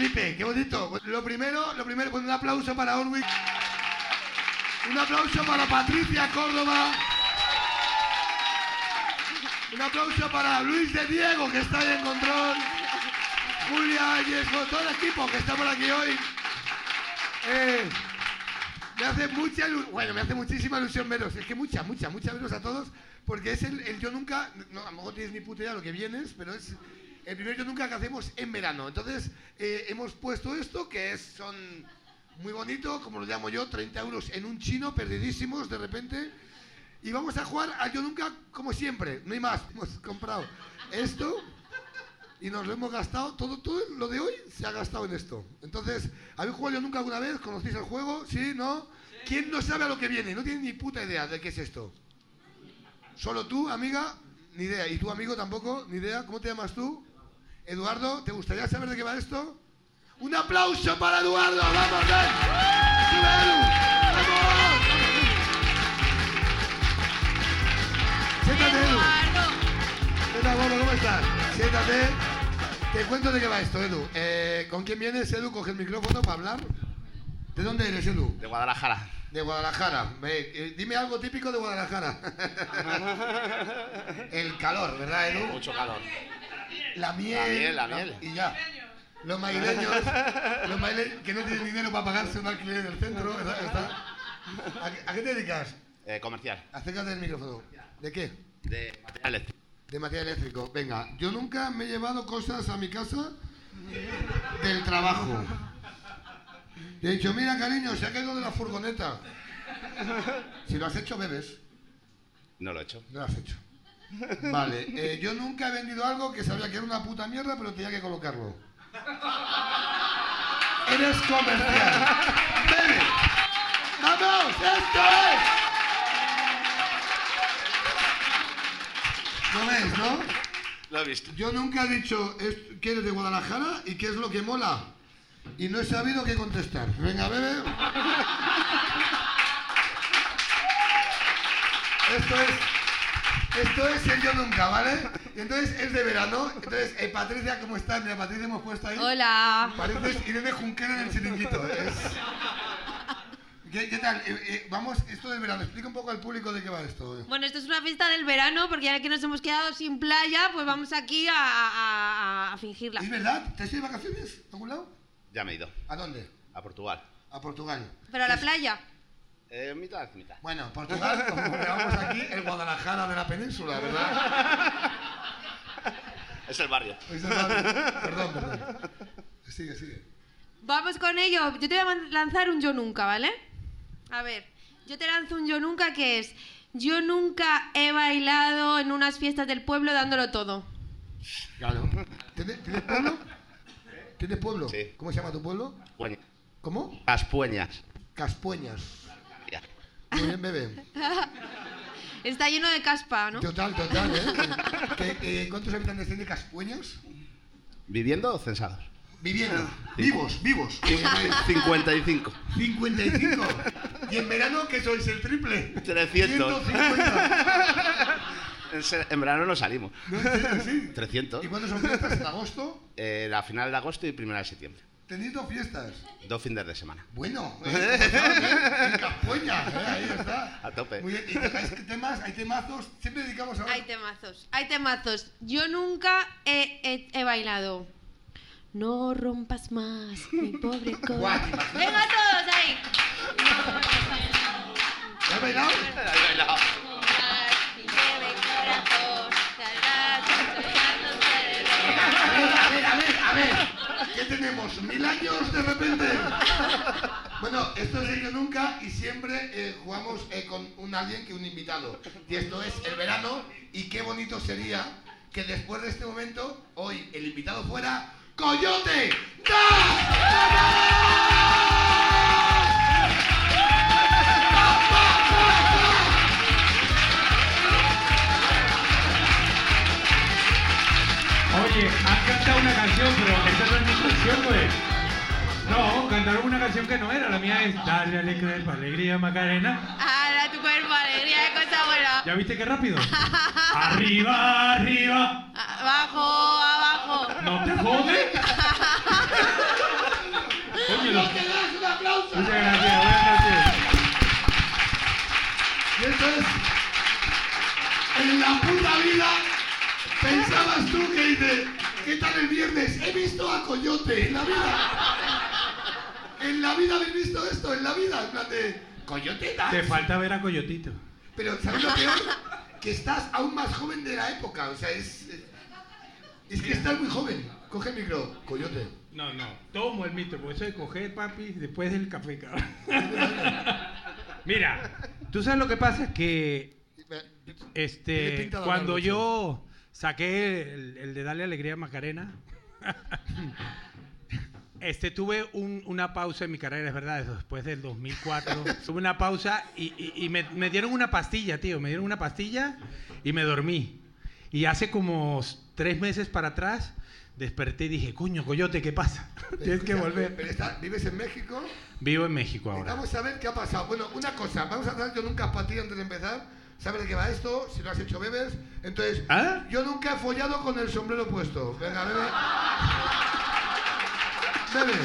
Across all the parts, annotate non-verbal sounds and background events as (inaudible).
flipe, qué bonito. Lo primero, lo primero, pues un aplauso para Orwick. Un aplauso para Patricia Córdoba. Un aplauso para Luis de Diego, que está ahí en control. Julia y todo el equipo que está por aquí hoy. Eh, me hace mucha bueno, me hace muchísima ilusión veros. Es que mucha, mucha, mucha veros a todos, porque es el, el yo nunca, no, a lo mejor tienes ni puta idea lo que vienes, pero es el primer yo nunca que hacemos en verano. Entonces, eh, hemos puesto esto, que es, son muy bonitos, como lo llamo yo, 30 euros en un chino, perdidísimos de repente. Y vamos a jugar a yo nunca como siempre, no hay más. (laughs) Hemos comprado esto y nos lo hemos gastado, todo, todo lo de hoy se ha gastado en esto. Entonces, ¿habéis jugado yo nunca alguna vez? ¿Conocéis el juego? ¿Sí? ¿No? ¿Quién no sabe a lo que viene? No tiene ni puta idea de qué es esto. ¿Solo tú, amiga? Ni idea. ¿Y tu amigo tampoco? Ni idea. ¿Cómo te llamas tú? Eduardo, ¿te gustaría saber de qué va esto? Un aplauso para Eduardo. Vamos, ven. Sube, Edu. Vamos. Siéntate, Edu. ¿Qué tal, Gordo? ¿Cómo estás? Siéntate. Te cuento de qué va esto, Edu. Eh, ¿Con quién vienes, Edu? Coge el micrófono para hablar. ¿De dónde eres, Edu? De Guadalajara. De Guadalajara. Eh, dime algo típico de Guadalajara. (laughs) el calor, ¿verdad, Edu? Mucho calor. La miel. La miel, la miel. Y ya. Los maileños, (laughs) los maileños que no tienen dinero para pagarse un alquiler del centro, ¿A, qué- a qué te dedicas? Eh, comercial. Acércate del micrófono. ¿De qué? De material eléctrico. De material eléctrico. Venga, yo nunca me he llevado cosas a mi casa del trabajo. Y he dicho, mira cariño, se ha caído de la furgoneta. Si lo has hecho, bebes. No lo he hecho. No lo has hecho. Vale, eh, yo nunca he vendido algo que sabía que era una puta mierda, pero tenía que colocarlo. Eres comercial. Bebe. ¡Vamos! ¡Esto es! ¿Lo ves, no? Lo he visto. Yo nunca he dicho que eres de Guadalajara y qué es lo que mola. Y no he sabido qué contestar. Venga, bebe. Esto es. Esto es el yo nunca, ¿vale? Y entonces es de verano. Entonces, eh, Patricia, ¿cómo estás? Mira, Patricia hemos puesto ahí. Hola. Pareces Irene Junquera en el chiringuito. Es... ¿Qué, qué tal? Eh, eh, vamos, esto de verano. Explica un poco al público de qué va esto. eh. Bueno, esto es una fiesta del verano porque ya que nos hemos quedado sin playa, pues vamos aquí a, a- a fingirla. ¿Es verdad? ¿Te has ido de vacaciones? ¿A algún lado? Ya me he ido. ¿A dónde? A Portugal. A Portugal. Pero a la playa. Eh, mitad, mitad. Bueno, Portugal, como llamamos aquí, el Guadalajara de la península, ¿verdad? Es el barrio. Es el barrio. Perdón, perdón. Sigue, sigue. Vamos con ello. Yo te voy a lanzar un yo nunca, ¿vale? A ver, yo te lanzo un yo nunca que es... Yo nunca he bailado en unas fiestas del pueblo dándolo todo. Claro. ¿Tienes, tienes pueblo? ¿Tienes pueblo? Sí. ¿Cómo se llama tu pueblo? Pueña. ¿Cómo? Las pueñas. Caspueñas. Muy bien, bebé. (laughs) Está lleno de caspa, ¿no? Total, total, ¿eh? ¿Qué- eh, ¿Cuántos habitantes tiene Caspueñas? ¿Viviendo o censados? Viviendo. Sí. Vivos, vivos. Llamáis. 55. 55. ¿Y en verano qué sois? ¿El triple? 300. 150. En, se- en verano no salimos. ¿No? Sí. 300. ¿Y cuándo son fiestas? ¿En agosto? Eh, la final de agosto y primera de septiembre. ¿Tenéis dos fiestas? Dos fines de semana. Bueno, (laughs) ¿eh? ¿Cómo estás, eh? En ¿eh? ahí está. A tope. Muy bien, ¿y tocáis temas? ¿Hay temazos? Siempre dedicamos a... Hay temazos, hay temazos. Yo nunca he, he- he bailado. No rompas más, mi pobre (laughs) corazón. Venga todos ahí. ¿Ya has bailado? A ver, a ver, a ver, a ver. ¿Qué tenemos? ¿Mil años de repente? Bueno, esto es el yo nunca y siempre eh, jugamos eh, con un alguien que un invitado. Y esto es el verano y qué bonito sería que después de este momento, hoy el invitado fuera Coyote. Oye, una canción, pero esa no es mi canción, pues. No, cantaron una canción que no era. La mía es Dale alegría, alegría Macarena. Ahora tu cuerpo, alegría de cosa buena. ¿Ya viste qué rápido? (laughs) arriba, arriba. Abajo, abajo. ¿No te jode? Muchas gracias, buenas noches. Y entonces, en la puta vida, pensabas tú que dices, ¿qué tal el viernes? He visto a Coyote en la vida. En la vida habéis visto esto, en la vida, en plan de Coyote dance. Te falta ver a Coyotito. Pero ¿sabes lo peor? Que estás aún más joven de la época, o sea, es... Es que estás muy joven. Coge el micro, Coyote. No, no, tomo el mito, por eso de coger, papi, después del café, cabrón. (laughs) Mira, tú sabes lo que pasa, que este, cuando yo saqué el, el de Darle Alegría a Macarena, (laughs) este, tuve un- una pausa en mi carrera, es verdad, después del 2004, (laughs) tuve una pausa y, y- y me, me dieron una pastilla, tío, me dieron una pastilla y me dormí. Y hace como tres meses para atrás desperté y dije, coño, coyote, ¿qué pasa? (laughs) Tienes que volver. Pero está- vives en México. Vivo en México ahora. Vamos a ver qué ha pasado. Bueno, una cosa, vamos a hacer yo nunca para ti antes de empezar. ¿Sabes de qué va esto? Si lo has hecho bebes. Entonces, ¿Ah? yo nunca he follado con el sombrero puesto. Venga, bebe. Bebe.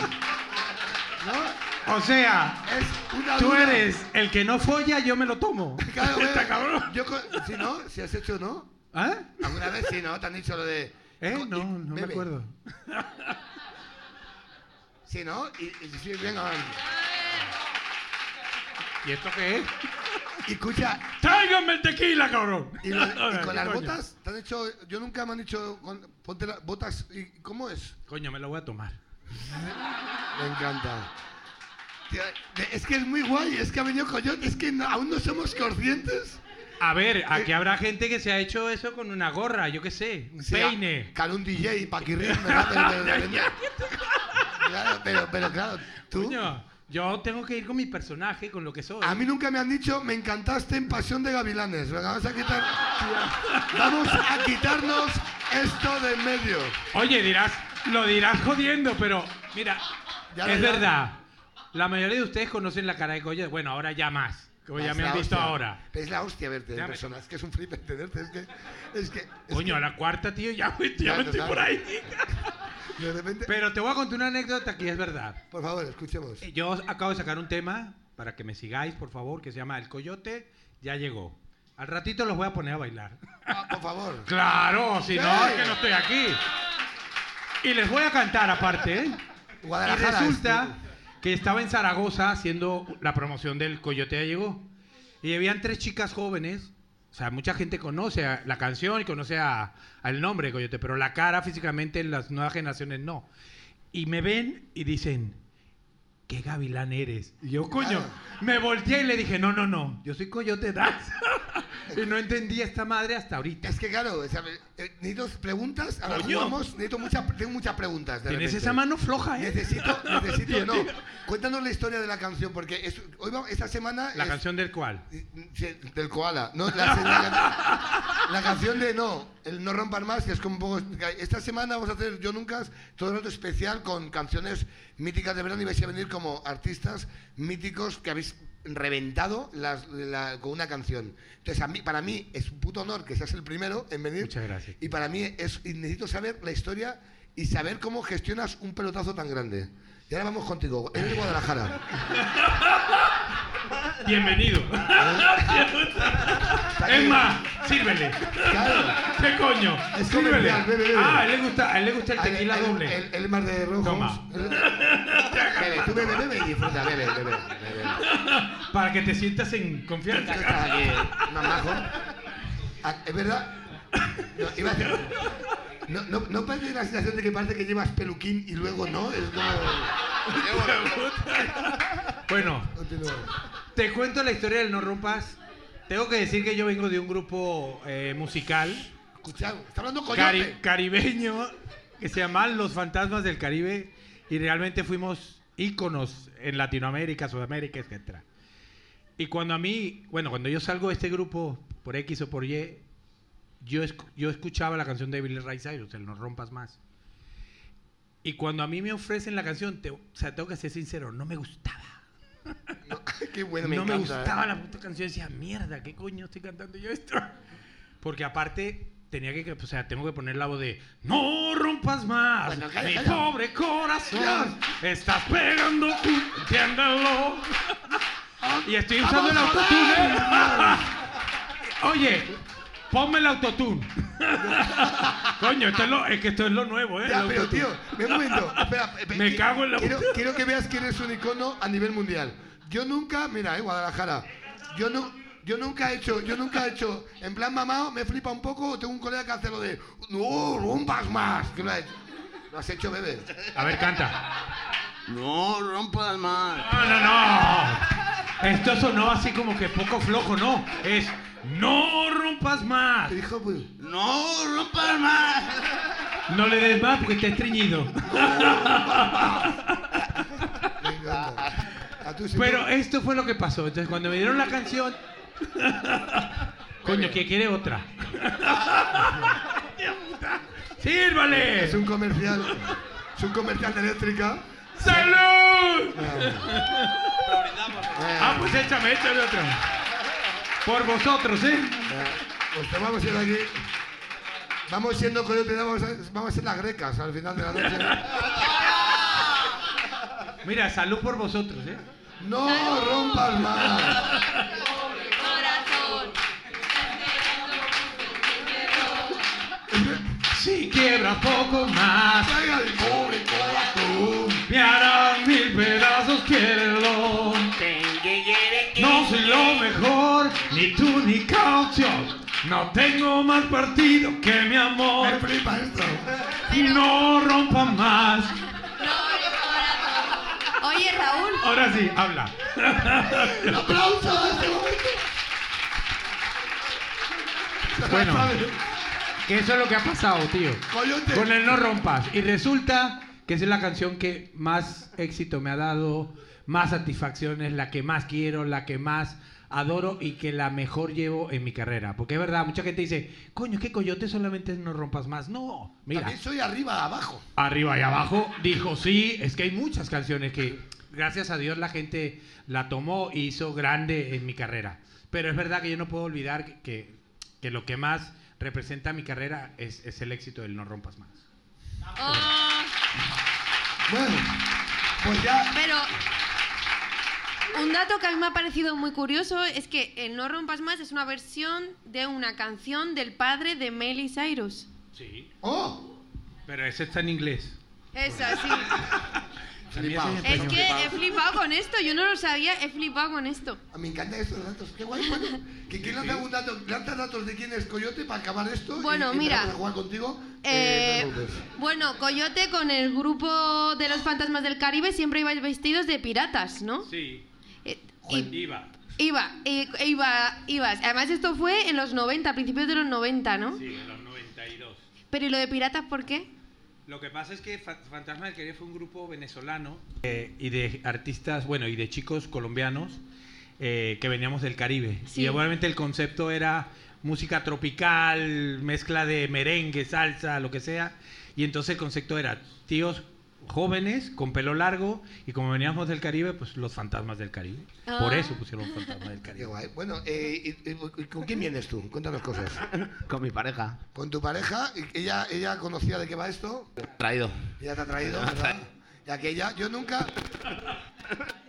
¿No? O sea, Es una tú duda. eres el que no folla, yo me lo tomo. (laughs) Claro. Está cabrón. Yo si no, si has hecho no. ¿Ah? Alguna vez sí, ¿no? Te han dicho lo de. ¿Eh? No, no me acuerdo. Sí, ¿no? Y, y sí, venga. ¿Y esto qué es? Y escucha, ¡Tráiganme el tequila, cabrón! y, lo- (laughs) y con ¿qué las coño? botas, te han hecho. Yo nunca me han dicho. con- ponte las botas. ¿Y cómo es? Coño, me lo voy a tomar. Me encanta. Tío, Es que es muy guay, es que ha venido Coyote, es que no- aún no somos conscientes. A ver, aquí habrá gente que se ha hecho eso con una gorra, yo qué sé, un Sí, peine. Con un DJ, Paquirrín, ¿verdad? Pero, pero, pero- (laughs) claro, pero, pero claro, tú. Coño, yo tengo que ir con mi personaje, con lo que soy. A mí nunca me han dicho, me encantaste en Pasión de Gavilanes. Vamos a quitar. (laughs) Vamos a quitarnos esto de en medio. Oye, dirás, lo dirás jodiendo, pero mira, Ya, es verdad. La mayoría de ustedes conocen la cara de Coyote. Bueno, ahora ya más, como ya me han visto hostia. ahora. Es la hostia verte en Ya me- persona. Es que es un flip entenderte. Es que. Es que. es Coño, a la cuarta, tío, ya, me- ya Ya, me estoy total. por ahí. que (laughs) de repente. Pero te voy a contar una anécdota que es verdad. Por favor, escuchemos. Yo acabo de sacar un tema para que me sigáis, por favor, que se llama El Coyote ya llegó. Al ratito los voy a poner a bailar. Ah, por favor. (laughs) Claro, si no, es que no estoy aquí. Y les voy a cantar aparte, ¿eh? Y Guadalajara. resulta que estaba en Zaragoza haciendo la promoción del Coyote llegó. Y habían tres chicas jóvenes. O sea, mucha gente conoce a la canción y conoce a- al nombre de Coyote, pero la cara físicamente en las nuevas generaciones no. Y me ven y dicen, ¿qué gavilán eres? Y yo, coño, Claro. me volteé y le dije, no, no, no, yo soy Coyote Dance. (laughs) y no entendí esta madre hasta ahorita. Es que claro, o sea, eh, necesito preguntas, ahora Coño. jugamos, necesito muchas, tengo muchas preguntas. de Tienes repente. esa mano floja, ¿eh? Necesito, (laughs) necesito, no. Cuéntanos la historia de la canción, porque es- hoy vamos- esta semana. La es- canción del cual. Sí, del koala. No, la, la- la canción de no, el no rompan más, que es como un poco. Esta semana vamos a hacer Yo Nunca todo el rato especial con canciones míticas de verano y vais a venir como artistas míticos que habéis reventado las- la- con una canción. Entonces, a mí, para mí es un puto honor que seas el primero en venir. Muchas gracias. Y para mí es y necesito saber la historia y saber cómo gestionas un pelotazo tan grande. Y ahora vamos contigo. Eres de Guadalajara. (laughs) (laughs) Bienvenido. es más, sírvele. Claro. ¿Qué coño? Es Sírvele. comercial, bebe, bebe. Ah, a él le gusta, a él le gusta el tequila doble. Es más de rojos. Toma. (laughs) Bebe, tú bebe, bebe y disfruta, bebe, bebe. bebe. Para que te sientas en Tú confianza. estás aquí. Ah, ¿Es verdad? No, iba a decir- no, no, no parece la sensación de que parece que llevas peluquín y luego no. Es como. Bueno, Continúa. Te cuento la historia del No Rompas. Tengo que decir que yo vengo de un grupo eh, musical Escucha, está hablando cari- coyote. caribeño que se llama Los Fantasmas del Caribe y realmente fuimos íconos en Latinoamérica, Sudamérica, etc. Y cuando a mí, bueno, cuando yo salgo de este grupo por X o por Y, yo, esc- yo escuchaba la canción de Billy Ray Cyrus, el No Rompas Más. Y cuando a mí me ofrecen la canción, te- o sea, tengo que ser sincero, no me gustaba. No, qué bueno, me no me encanta. gustaba ¿eh? la puta canción. Decía, mierda, ¿qué coño estoy cantando yo esto? (laughs) Porque aparte, tenía que, o sea, tengo que poner la voz de No rompas más, Bueno, calla, mi calla. pobre corazón, estás pegando tú, entiéndelo. (laughs) Y estoy usando el ¡Vamos, autotune. (laughs) Oye, ponme el autotune. (laughs) Coño, esto es, lo, es que esto es lo nuevo, ¿eh? Ya, pero tío, ve un momento. Espera, (laughs) Me que- cago en la quiero, quiero que veas que eres un icono a nivel mundial. Yo nunca, mira, eh, Guadalajara. Yo no, yo nunca he hecho, yo nunca he hecho, en plan mamado, me flipa un poco. Tengo un colega que hace lo de, no rompas más. Que lo ha hecho. Lo has hecho, bebé. A ver, canta. No rompas más. No, no, no. Esto sonó así como que poco flojo, no. Es no rompas más. Te dijo, pues, No rompas más. No le des más porque te tú sí, Pero esto fue lo que pasó. Entonces, cuando me dieron la canción. Coño, que quiere otra. ¡Sírvale! es un comercial, es un comercial de eléctrica. ¡Salud! Eh, Ah, pues échame, échame otra. Por vosotros, ¿eh? Pues te vamos a ir aquí. Vamos siendo coyote, vamos a, vamos a ser las grecas al final de la noche. Mira, salud por vosotros, ¿eh? No rompas más. Corazón. Si quiebras poco más, Traiga el pobre corazón. me harán mil pedazos, quiérelo. No soy lo mejor, ni tú ni caución. No tengo más partido que mi Me amor. flipa esto. No rompa más. (laughs) Oye, Raúl, Ahora sí, habla. Un aplauso a este momento. Bueno. (laughs) Que eso es lo que ha pasado, tío. Con el No Rompas. Y resulta que esa es la canción que más éxito me ha dado, más satisfacciones, la que más quiero, la que más adoro y que la mejor llevo en mi carrera. Porque es verdad, mucha gente dice, coño, ¿qué coyote solamente es No Rompas Más? No, mira, También soy arriba, abajo. arriba y abajo dijo, sí, es que hay muchas canciones que gracias a Dios la gente la tomó y hizo grande en mi carrera. Pero es verdad que yo no puedo olvidar que, que, que lo que más representa mi carrera es, es el éxito del No Rompas Más. oh, Bueno, pues ya. pero un dato que a mí me ha parecido muy curioso es que el No Rompas Más es una versión de una canción del padre de Miley Cyrus. Sí. ¡Oh! Pero ese está en inglés. Esa, (laughs) sí. Flipado. Es que he flipado con esto, yo no lo sabía, he flipado con esto. A mí me encantan estos datos. Qué guay. Bueno, (laughs) que quién lanza algún dato, lanza datos de quién es Coyote para acabar esto. Bueno, y, mira. empezamos a jugar contigo. Eh, Eh, bueno, Coyote con el grupo de los fantasmas del Caribe siempre ibais vestidos de piratas, ¿no? Sí. Eh, y- Iba. Iba, i- iba, ibas. Además esto fue en los 90, a principios de los 90, ¿no? Sí, en los 92. Pero ¿y lo de piratas por qué? Lo que pasa es que Fa- Fantasma del Caribe fue un grupo venezolano eh, y de artistas, bueno, y de chicos colombianos eh, que veníamos del Caribe. Sí. Y obviamente el concepto era música tropical, mezcla de merengue, salsa, lo que sea. Y entonces el concepto era tíos jóvenes con pelo largo y como veníamos del Caribe, pues los fantasmas del Caribe. Por Ah. eso pusieron fantasmas del Qué Caribe. guay. Bueno, eh, y- y- y ¿con quién vienes tú? Cuéntanos cosas. (laughs) Con mi pareja. Con tu pareja, ella, ella conocía de qué va esto. Traído. Ella te ha traído, (laughs) ¿verdad? Y aquella, yo nunca.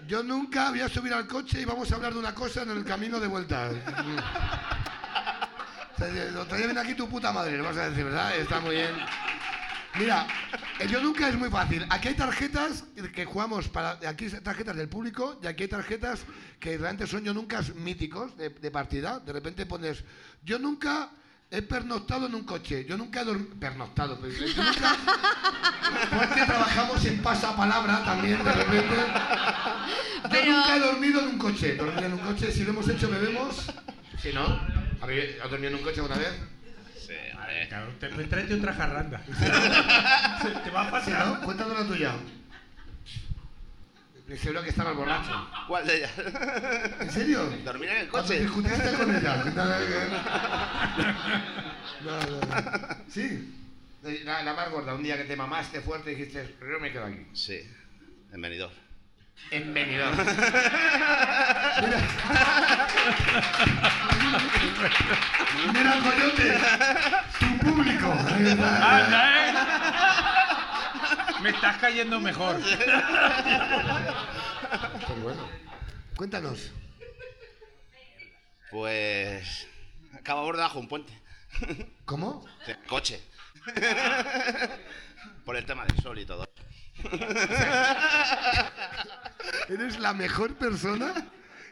Yo nunca voy a subir al coche y vamos a hablar de una cosa en el camino de vuelta. (laughs) O sea, Lo traía bien aquí tu puta madre, lo vas a decir, ¿verdad? Está muy bien. Mira, el yo nunca es muy fácil. Aquí hay tarjetas que jugamos para. Aquí hay tarjetas del público y aquí hay tarjetas que realmente son yo nunca míticos de, de partida. De repente pones. Yo nunca he pernoctado en un coche. Yo nunca he dormido. Pernoctado, pero yo nunca. Porque trabajamos en pasapalabra también, de repente. Yo Pero- nunca he dormido en un coche. Dormir en un coche, si lo hemos hecho, bebemos. Si no, ¿habéis ¿has dormido en un coche alguna vez? A ver. Cabrón, te, pues tráete otra jarranda. (laughs) te va a Si pasar. no, cuéntanos la tuya. Seguro que estaba borracho. ¿Cuál de ellas? ¿En serio? Dormir en el coche. discutiste con ella. No, no, no. Sí. La, la más gorda, un día que te mamaste fuerte y dijiste, yo me quedo aquí. Sí, en venidor. En Benidorm. (laughs) Mira, coyote, tu público. Anda, ¿eh? Me estás cayendo mejor. Pero bueno, cuéntanos. Pues. Acabamos debajo de un puente. ¿Cómo? Coche. (laughs) Por el tema del sol y todo. (laughs) Eres la mejor persona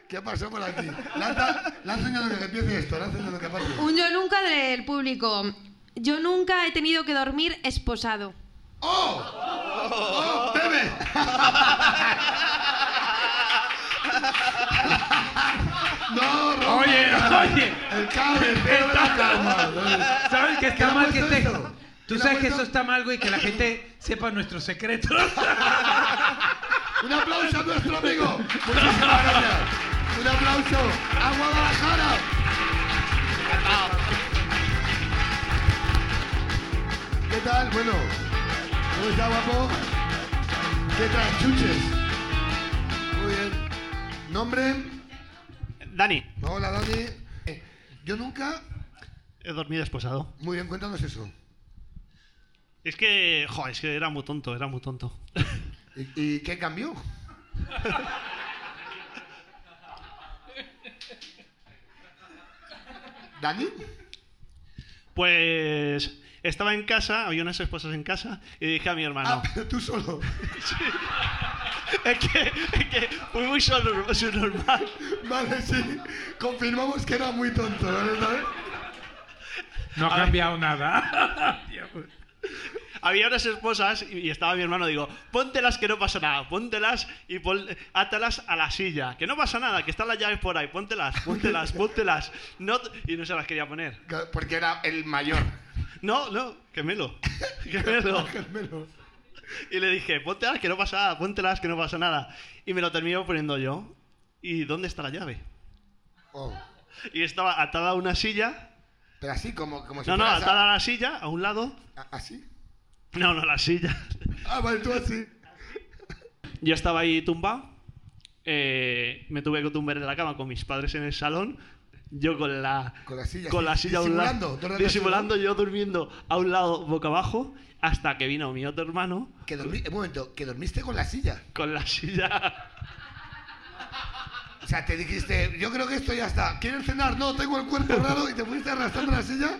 que ha pasado por aquí. Lanza, lanza un que empiece esto, lanza un que aparte. Un yo nunca del público. Yo nunca he tenido que dormir esposado. ¡Oh! ¡Oh! ¡Bebe! (laughs) ¡No, Roma! Oye, oye. El la cama. ¿Sabes que está ¿Quién ha mal que esto? Tú ¿Quién ha sabes que eso está mal, güey, que la gente (laughs) sepa nuestros secretos. Un aplauso a nuestro amigo. (laughs) Muchísimas gracias. Un aplauso a Guadalajara. ¿Qué tal? Bueno, ¿cómo está guapo? ¿Qué tal, chuches? Muy bien. ¿Nombre? Dani, Hola, Dani. Eh, Yo nunca... he dormido esposado. Muy bien, cuéntanos eso. Es que, jo, es que era muy tonto, era muy tonto. (laughs) ¿Y, y qué cambió? (laughs) ¿Dani? Pues estaba en casa, había unas esposas en casa, y dije a mi hermano, Ah, pero tú solo. (laughs) es, que, es que fui muy solo, normal. Vale, sí. Confirmamos que era muy tonto, ¿vale? ¿Sabes? No ha cambiado nada. Había unas esposas y, estaba mi hermano, digo, póntelas que no pasa nada, póntelas y pon, átalas a la silla, que no pasa nada, que están las llaves por ahí, póntelas, póntelas, póntelas. No, y no se las quería poner. Porque era el mayor. No, no, quémelo, quémelo. Carmelo. (laughs) Y le dije, póntelas que no pasa nada, póntelas que no pasa nada. Y me lo termino poniendo yo. ¿Y dónde está la llave? Oh. Y estaba atada a una silla. Pero así, como, como si No, no, fueras a- atada a la silla, a un lado. a- ¿Así? No, no, la silla. Ah, vale, tú así. Yo estaba ahí tumbado. eh, me tuve que tumbar en la cama con mis padres en el salón. Yo con la, Con la silla, con sí, la silla a un lado. disimulando, todo el rato Disimulando, yo durmiendo a un lado boca abajo. Hasta que vino mi otro hermano Que dormí, un momento, que dormiste con la silla. con la silla. O sea, te dijiste, yo creo que esto ya está. ¿Quieres cenar? No, tengo el cuerpo raro y te fuiste arrastrando la silla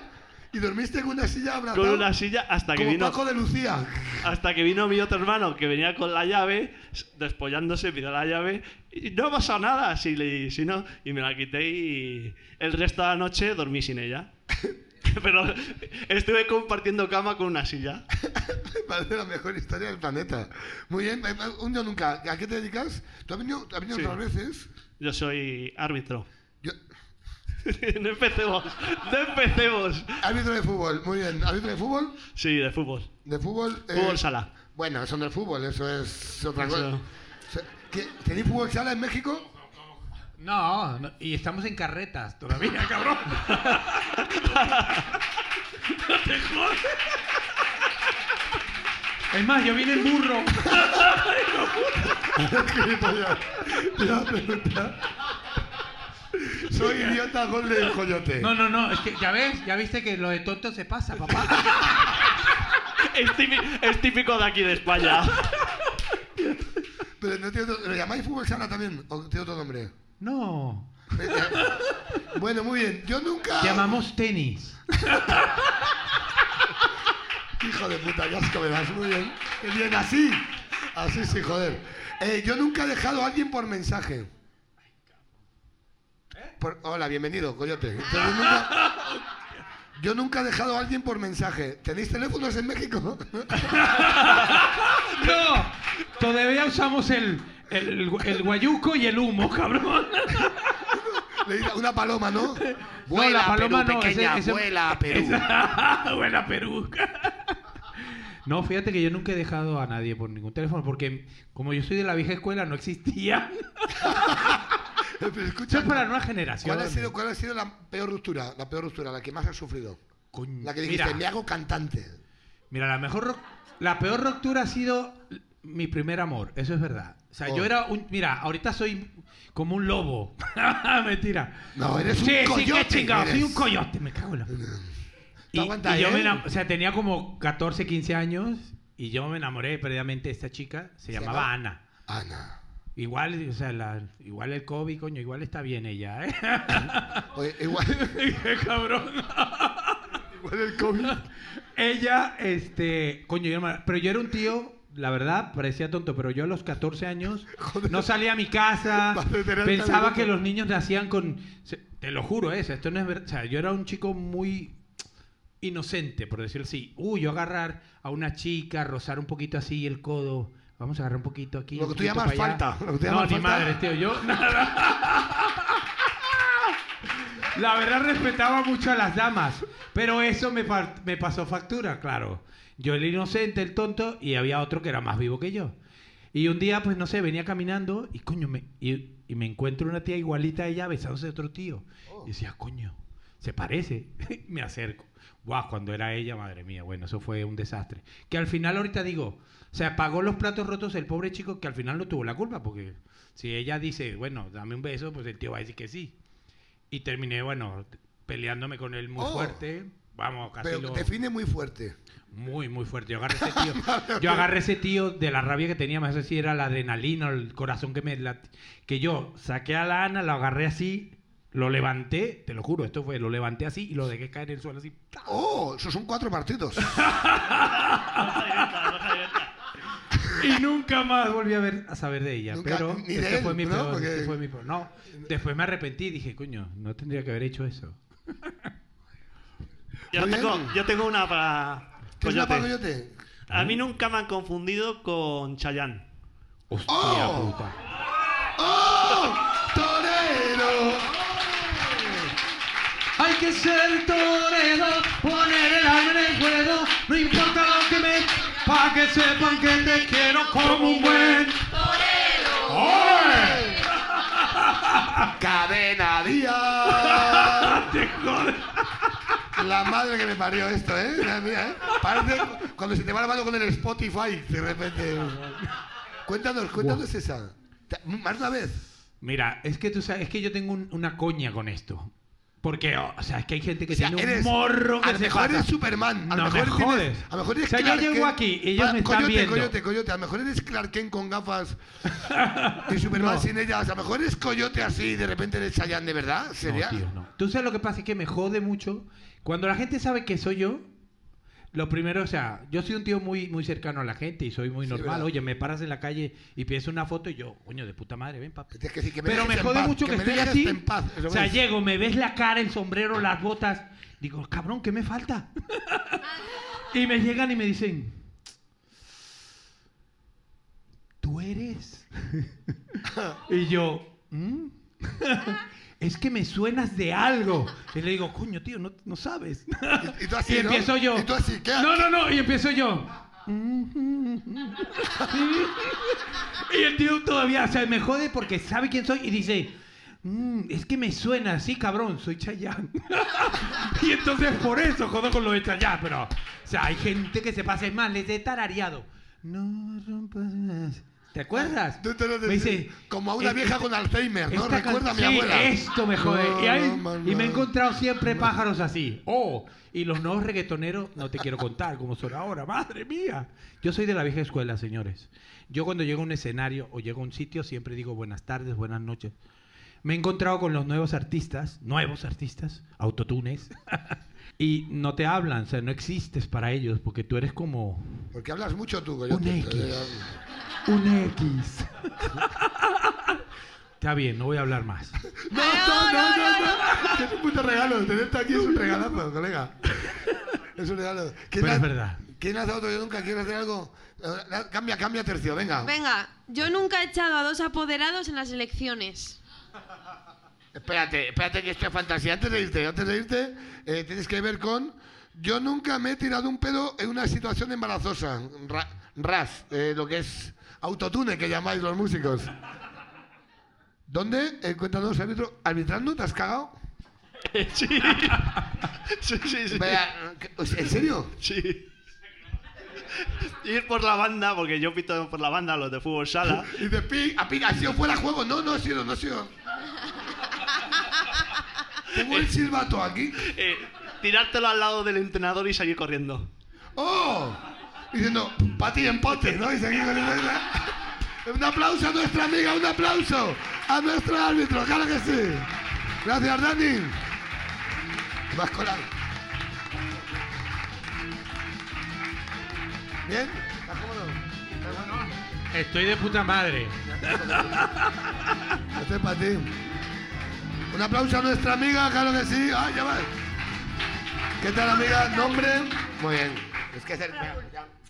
y dormiste con una silla abrazada. Con una silla hasta que como vino. Paco de Lucía. Hasta que vino mi otro hermano que venía con la llave, despollándose, pidió la llave. Y no pasó nada, si, le, si no. Y me la quité y el resto de la noche dormí sin ella. (laughs) Pero estuve compartiendo cama con una silla. Me parece la mejor historia del planeta. Muy bien, eh, un yo nunca. ¿A qué te dedicas? ¿Tú has venido, has venido Sí. otras veces? Yo soy árbitro. Yo, (laughs) no empecemos, no empecemos. árbitro de fútbol, muy bien. ¿Árbitro de fútbol? Sí, de fútbol. De fútbol. eh, Fútbol sala. Bueno, eso no es fútbol, eso es otra Eso. cosa. Se- ¿qué- ¿Tenéis fútbol sala en México? No, no, y estamos en carretas todavía, (laughs) cabrón. (laughs) no te jodes. Es más, yo vine en burro. Soy idiota gol del coyote. No, no, no, es que ya ves, ya viste que lo de tonto se pasa, papá. Es típico, es típico de aquí de España. Pero no tiene otro- ¿Lo llamáis fútbol sala también? ¿O tiene otro nombre? No, Eh, eh, Bueno, muy bien. Yo nunca. llamamos tenis. Hijo de puta, qué asco me. Muy bien. Qué bien, así. Así sí, joder. Eh, yo nunca he dejado a alguien por mensaje. Hola, bienvenido, coyote. Yo, nunca... he dejado a alguien por mensaje. ¿Tenéis teléfonos en México? (laughs) No, todavía usamos el, el guayuco y el humo, cabrón. Le dice una paloma, ¿no? No, la paloma Perú, no, pequeña, ese- ese- vuela a Perú. esa- (laughs) Buena Perú. (laughs) No, fíjate que yo nunca he dejado a nadie por ningún teléfono, porque como yo soy de la vieja escuela, no existía. (laughs) Escucha, es para la nueva generación. ¿cuál ha, sido, ¿cuál ha sido la peor ruptura? La peor ruptura, la que más has sufrido. Coño, La que dijiste, mira, me hago cantante. mira, la mejor la peor ruptura ha sido mi primer amor, eso es verdad. Sea, Oh. yo era un. Mira, ahorita soy como un lobo. (laughs) Mentira. No, eres un sí, sí, coyote, qué chingado, soy un coyote, me cago en la. (laughs) Y, yo ¿eh? me enam- o sea, tenía como 14, 15 años y yo me enamoré perdidamente de esta chica, se, llamaba llama? Ana. Ana. Igual, o sea, la- igual el COVID, coño, igual está bien ella, ¿eh? (laughs) Oye, igual, Qué cabrón. igual el COVID. Ella, este, coño, yo pero yo era un tío, la verdad, parecía tonto, pero yo a los 14 años (laughs) no salía a mi casa, (laughs) pensaba que los niños nacían con, se- te lo juro, eso, esto no es verdad, o sea, yo era un chico muy inocente, por decirlo así. Uy, yo agarrar a una chica, rozar un poquito así el codo, vamos a agarrar un poquito aquí. Lo que tú llamas falta, lo que tú no, llamas ni falta. madre, tío, yo La verdad respetaba mucho a las damas, pero eso me, me pasó factura, claro. Yo el inocente, el tonto, y había otro que era más vivo que yo. Y un día, pues no sé, venía caminando y coño, me, y, y me encuentro una tía igualita a ella besándose a otro tío. Y decía, coño, se parece. (laughs) me acerco. Guau, cuando era ella, madre mía, bueno, eso fue un desastre. Que al final ahorita digo, o sea, pagó los platos rotos el pobre chico que al final no tuvo la culpa, porque si ella dice, bueno, dame un beso, pues el tío va a decir que sí. Y terminé, bueno, peleándome con él muy Oh. fuerte. Vamos, casi Pero lo... define muy fuerte. Muy, muy fuerte. Yo agarré (laughs) ese tío. yo agarré ese tío de la rabia que tenía, más si era la adrenalina, el corazón que me que yo saqué a la Ana, lo agarré así, lo levanté, te lo juro, esto fue, lo levanté así y lo dejé caer en el suelo así. Oh, esos son cuatro partidos. (laughs) Y nunca más volví a ver a saber de ella. Nunca, pero ni de este él, fue mi ¿no? peor, Porque- este fue mi peor. No, después me arrepentí y dije, coño, no tendría que haber hecho eso. Yo tengo, yo tengo una para ¿Tienes una para Coyote. coyote? A mí nunca me han confundido con Chayanne. Hostia ¡Oh! puta. ¡Oh! ¡Torero! Hay que ser torero, poner el alma en el fuego, no importa lo que me... Pa' que sepan que te quiero como un buen... (laughs) ¡Cadena Díaz! (laughs) ¡Te jodes! La madre que me parió esto, ¿eh? ¿eh? Parece cuando se te va la mano con el Spotify, de repente. Cuéntanos, cuéntanos esa. Te- Más una vez. Mira, es que tú sabes, es que yo tengo un- una coña con esto. Porque, o sea, es que hay gente que O sea, tiene eres- un morro que a lo se mejor pasa. eres Superman. A lo No me mejor tienes- jodes. a lo mejor eres O sea, yo Clark llego Kent. aquí y ellos me están coyote, viendo. Coyote, coyote. A lo mejor eres Clark Kent con gafas (laughs) y Superman No. sin ellas. A lo mejor eres coyote así y de repente eres Chayanne de verdad. ¿Sería? No, tío, no. Tú sabes lo que pasa es que me jode mucho. Cuando la gente sabe que soy yo, lo primero, o sea, yo soy un tío muy, muy cercano a la gente y soy muy Sí, normal. ¿verdad? Oye, me paras en la calle y pides una foto y yo, coño, de puta madre, ven, papi. Tienes que decir que me Pero me jode paz, mucho que, me estoy así. en paz. eso O sea, llego, me ves la cara, el sombrero, las botas. Digo, cabrón, ¿qué me falta? y me llegan y me dicen, ¿tú eres? (laughs) y yo, "¿Mm?". (laughs) es que me suenas de algo. Y le digo, coño, tío, no, no sabes. Y, y tú así, y ¿no? empiezo yo. Y tú así, ¿qué? No, no, no, y empiezo yo. y el tío todavía, o sea, me jode porque sabe quién soy y dice, "Mm, es que me suena, sí, cabrón, soy Chayanne. (laughs) y entonces por eso jodo con lo de Chayanne, pero, o sea, hay gente que se pasa más, les de tarareado. No rompas más. ¿Te acuerdas? Tú te lo me dice, como a una "Es- vieja con Alzheimer, ¿no? Recuerda a mi sí, abuela. esto me jode. No, y, no, me he encontrado siempre pájaros así. Oh, y los nuevos reggaetoneros, no te quiero contar cómo son ahora. Madre mía. Yo soy de la vieja escuela, señores. Yo cuando llego a un escenario o llego a un sitio siempre digo buenas tardes, buenas noches. Me he encontrado con los nuevos artistas, nuevos artistas, autotunes, (laughs) y no te hablan, o sea, no existes para ellos porque tú eres como Porque hablas mucho tú, Coyote. Un X. un X. Está bien, no voy a hablar más. No, no, no, no, no. Es un puto regalo. Tenerte aquí es un regalazo, colega. Es un regalo. ¿Quién Pero es verdad. ¿Quién hace otro? Yo nunca quiero hacer algo. Cambia, cambia tercio, venga. Venga, yo nunca he echado a dos apoderados en las elecciones. Espérate, espérate que esto es fantasía. Antes de irte, antes de irte, eh, tienes que ver con. Yo nunca me he tirado un pedo en una situación embarazosa. Ra- RAS, eh, lo que es autotune que llamáis los músicos. ¿Dónde? Eh, cuéntanos, árbitro. ¿Arbitrando? ¿Te has cagado? (laughs) sí. sí, sí, sí. Vaya, ¿qué- ¿En serio? Sí. Ir por la banda, porque yo pito por la banda, los de fútbol sala. (laughs) Y de pi, a pi, ha sido fuera juego. No, no ha sido, no ha sido. (laughs) Tengo el silbato aquí. eh, tirártelo al lado del entrenador y salir corriendo. ¡Oh! Diciendo, pati empate, ¿no? Y seguir con el- Un aplauso a nuestra amiga, un aplauso a nuestro árbitro, claro que sí. Gracias, Dani. Vas colado. ¿Bien? ¿Estás cómodo? ¿Estás bueno? Estoy de puta madre. Este es para ti. Un aplauso a nuestra amiga, claro que sí. ¡Ah, ya va! ¿Qué tal, amiga? ¿Nombre? Muy bien. Es que cercano,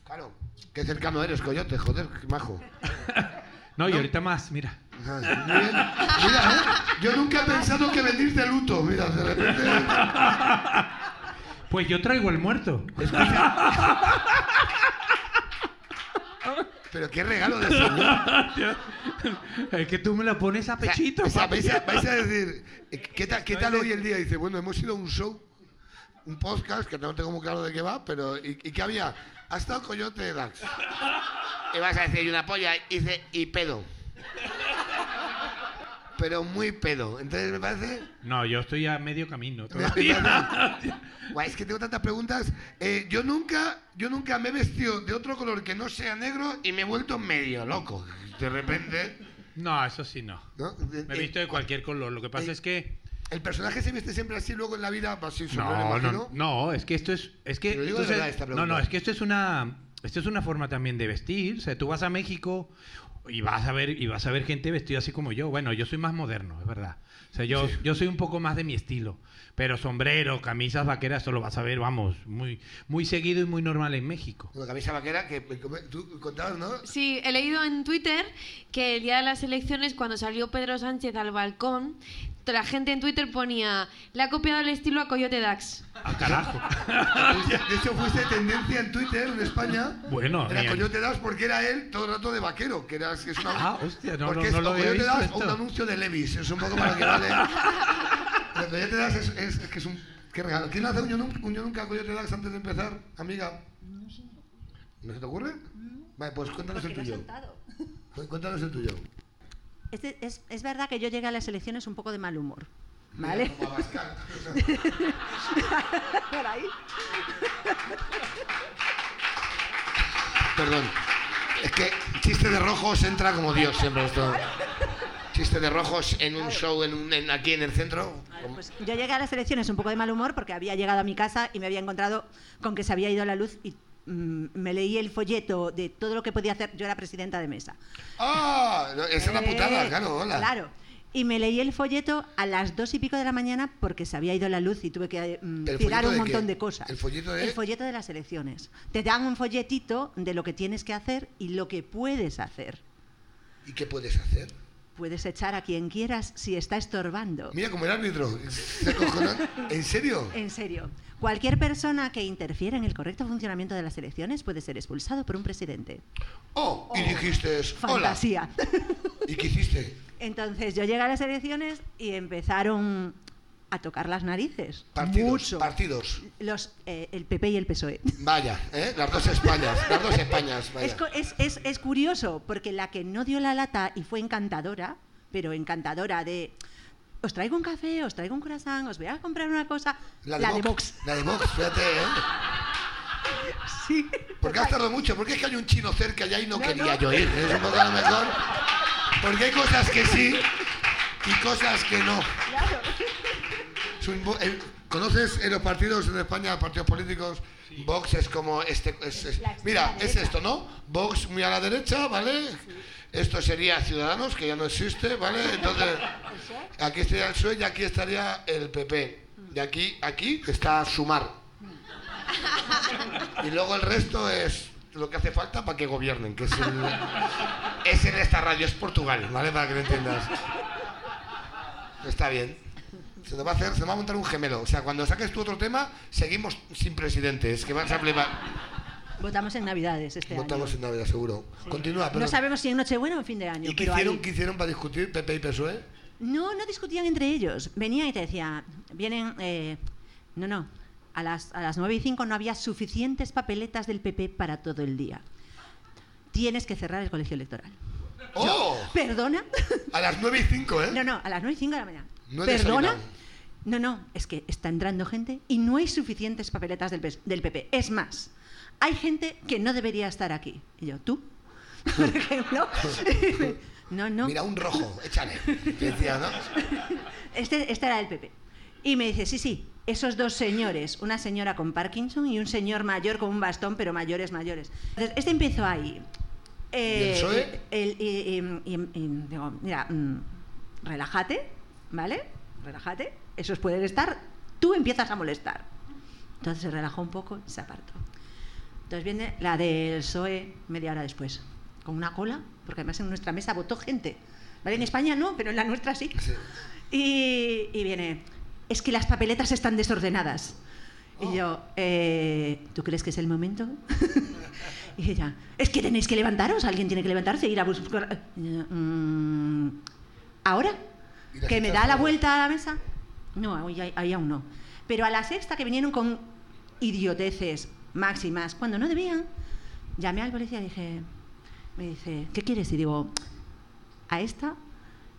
claro. Qué cercano eres, coyote, joder, qué majo. (laughs) No, y ahorita más, mira. Muy bien. Mira, ¿eh? Yo nunca he pensado que venir de luto. Mira, de repente. (laughs) Pues yo traigo el muerto. Pero qué regalo de señor. (laughs) Es que tú me la pones a pechito. O sea, vais, a, vais a decir, eh, ¿qué tal, qué tal hoy el día? Dice, bueno, hemos ido a un show, un podcast, que no tengo muy claro de qué va, pero ¿y, y qué había? Ha estado Coyote Dax. Y vas a decir, una polla, y dice, y pedo. Pero muy pedo. Entonces me parece... No, yo estoy a medio camino (laughs) todavía. Guay, es que tengo tantas preguntas. Eh, yo nunca, yo nunca me he vestido de otro color que no sea negro y me he vuelto medio loco. De repente, No, eso sí no. ¿no? Me he visto de cualquier color. Lo que pasa eh, es que. El personaje se viste siempre así, luego en la vida va así, sombrero, No, no, no, es que esto es. Es que. Te lo digo de entonces- verdad esta no, pregunta. no, es que esto es una. Esto es una forma también de vestir. O sea, tú vas a México y vas a ver, y vas a ver gente vestida así como yo. Bueno, yo soy más moderno, es verdad. O sea, yo, yo soy un poco más de mi estilo. Pero sombrero, camisas vaqueras, eso lo vas a ver, vamos, muy, muy seguido y muy normal en México. Una camisa vaquera que tú contabas, ¿no? Sí, he leído en Twitter que el día de las elecciones, cuando salió Pedro Sánchez al balcón, la gente en Twitter ponía, le ha copiado el estilo a Coyote Dax. ¡Ah, carajo! (laughs) De hecho, fuiste tendencia en Twitter en España. Bueno, Era Coyote Das porque era él todo el rato de vaquero, que era es una, Ah, hostia, no, porque no, es no lo Coyote visto Das o un esto. anuncio de Levis, es un poco para que vale. (laughs) Pero Coyote Das es, es- es que es un qué regalo. ¿Quién le hace un yo nunca, un yo nunca a Coyote Das antes de empezar, amiga? ¿No se te ocurre? Vale, pues cuéntanos el no tuyo. Cuéntanos el tuyo. Este- es, es verdad que yo llegué a las elecciones un poco de mal humor. ¿Vale? (laughs) Por ahí. Perdón. Es que chiste de rojos entra como Dios siempre esto. Chiste de rojos en un show en un- en- aquí en el centro. Pues yo llegué a las elecciones un poco de mal humor porque había llegado a mi casa y me había encontrado con que se había ido la luz y mm, me leí el folleto de todo lo que podía hacer. Yo era presidenta de mesa. ¡Ah! Esa es una putada, Eh, claro, hola. Claro. Y me leí el folleto a las dos y pico de la mañana porque se había ido la luz y tuve que mm, ¿El tirar un montón de cosas. ¿El folleto de- El folleto de las elecciones. Te dan un folletito de lo que tienes que hacer y lo que puedes hacer. ¿Y qué puedes hacer? Puedes echar a quien quieras si está estorbando. Mira como el árbitro. ¿En serio? En serio, cualquier persona que interfiera en el correcto funcionamiento de las elecciones puede ser expulsado por un presidente. Oh, y dijiste, hola. Fantasía. ¿Y qué hiciste? Entonces yo llegué a las elecciones y empezaron a tocar las narices. Partidos. Mucho. Partidos. Los, eh, el PP y el PSOE. Vaya, ¿eh? Las dos Españas. Las dos Españas. Vaya. Es, es- es- es curioso, porque la que no dio la lata y fue encantadora, pero encantadora de... Os traigo un café, os traigo un croissant, os voy a comprar una cosa. La de, Vox. La de Vox, fíjate, ¿eh? (laughs) Sí. Porque has tardado mucho. Porque es que hay un chino cerca ya y no, No, quería no. yo ir. Es un poco a lo mejor. Porque hay cosas que sí y cosas que no. Claro. Es un vo- el- ¿Conoces en los partidos en España, partidos políticos? Vox es como este. es- es- mira, es esto, ¿no? Vox muy a la derecha, ¿vale? Esto sería Ciudadanos, que ya no existe, ¿vale? Entonces, aquí estaría el PSOE y aquí estaría el PP. Y aquí, aquí está Sumar. Y luego el resto es lo que hace falta para que gobiernen, que es el, es en esta radio, es Portugal, ¿vale? Para que lo entiendas. Está bien. Se nos va a hacer, se va a montar un gemelo. O sea, cuando saques tú otro tema, seguimos sin presidente. Es que vas a flipar. Votamos en Navidades este Votamos año. en Navidad, seguro. Continúa, pero. No sabemos si en Nochebuena o en fin de año. ¿Y qué hicieron, ahí- qué hicieron para discutir PP y PSOE? No, no discutían entre ellos. Venían y te decían, vienen, eh, no, no, a las, a las 9 y 5 no había suficientes papeletas del PP para todo el día. Tienes que cerrar el colegio electoral. ¡Oh! ¿Perdona? A las 9 y 5, ¿eh? No, no, a las 9 y 5 de la mañana. No he ¿Perdona? desayunado. No, no, es que está entrando gente y no hay suficientes papeletas del, del PP. Es más, hay gente que no debería estar aquí. Y yo, ¿tú? (laughs) Por ejemplo. (laughs) no, no. Mira, un rojo, échale. Que decía, ¿no? (laughs) Este, este era el PP. Y me dice, sí, sí, esos dos señores, una señora con Parkinson y un señor mayor con un bastón, pero mayores, mayores. Entonces, este empezó ahí. Eh, ¿Y el PSOE? el- y- y- y- y digo, mira, mm, relájate, ¿vale? Relájate, esos pueden estar, tú empiezas a molestar. Entonces se relajó un poco y se apartó. Entonces viene la del PSOE media hora después, con una cola, porque además en nuestra mesa votó gente. ¿Vale? En España no, pero en la nuestra sí. Sí. Y, y viene, es que las papeletas están desordenadas. Oh. Y yo, eh, ¿tú crees que es el momento? (laughs) y ella, es que tenéis que levantaros, alguien tiene que levantarse e ir a buscar... Yo, "Mm, ¿Ahora? La ¿Que me da la vuelta a la mesa? No, ahí, aún no. Pero a la sexta que vinieron con idioteces máximas, cuando no debían, llamé al policía y dije, me dice, ¿qué quieres? Y digo, a esta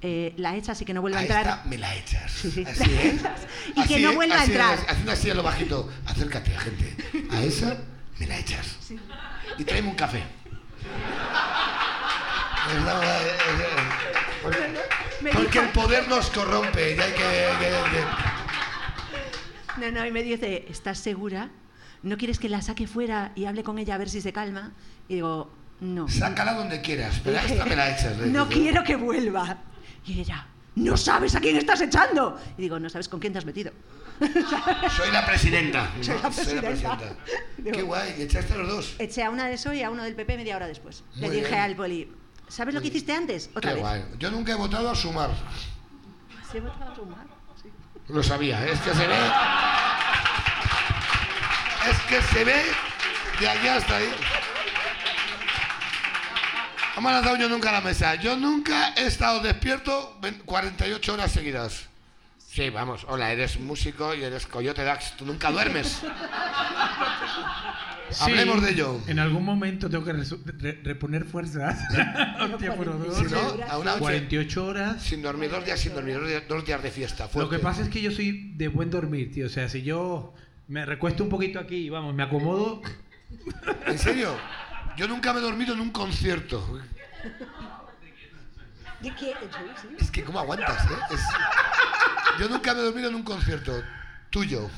eh, la echas y que no vuelva a, A entrar. esta me la echas. Sí, sí. Así, ¿eh? (laughs) Y que no vuelva a entrar. Haciendo así a lo bajito. Acércate, gente. A esa me la echas. Y tráeme un café. (laughs) La- eh, eh, Me porque dijo- el poder nos corrompe y hay que... que- que- No, no, y me dice, ¿estás segura? ¿No quieres que la saque fuera y hable con ella a ver si se calma? Y digo, no. Sácala donde quieras, pero (laughs) esta me la echas. le No quiero que vuelva. Y ella, ¿no sabes a quién estás echando? Y digo, ¿no sabes con quién te has metido? (laughs) Soy la presidenta. (laughs) ¿no? Soy la presidenta. Qué guay, echaste a los dos. Eché a una de eso y a uno del PP media hora después. Le Muy dije bien. al poli, ¿sabes lo que hiciste antes? Otra Qué vez. guay. Yo nunca he votado a sumar. ¿Se votaba a sumar? Sí. Lo sabía, ¿eh? es que se ve. Es que se ve de allá hasta ahí. No me has dado yo nunca a la mesa. Yo nunca he estado despierto ven- 48 horas seguidas. Sí, vamos, hola, eres músico y eres Coyote Dax. Tú nunca duermes. (laughs) Hablemos de ello. En algún momento tengo que re- reponer fuerzas. (laughs) Hostia, pero dos. Si no, a una noche 48 horas. sin dormir, dos días sin dormir, dos días, de fiesta. Lo que pasa es que yo soy de buen dormir, tío. O sea, si yo me recuesto un poquito aquí y vamos, me acomodo. (laughs) ¿En serio? Yo nunca me he dormido en un concierto. ¿De qué? Es que ¿cómo aguantas, eh? Es- Yo nunca me he dormido en un concierto tuyo.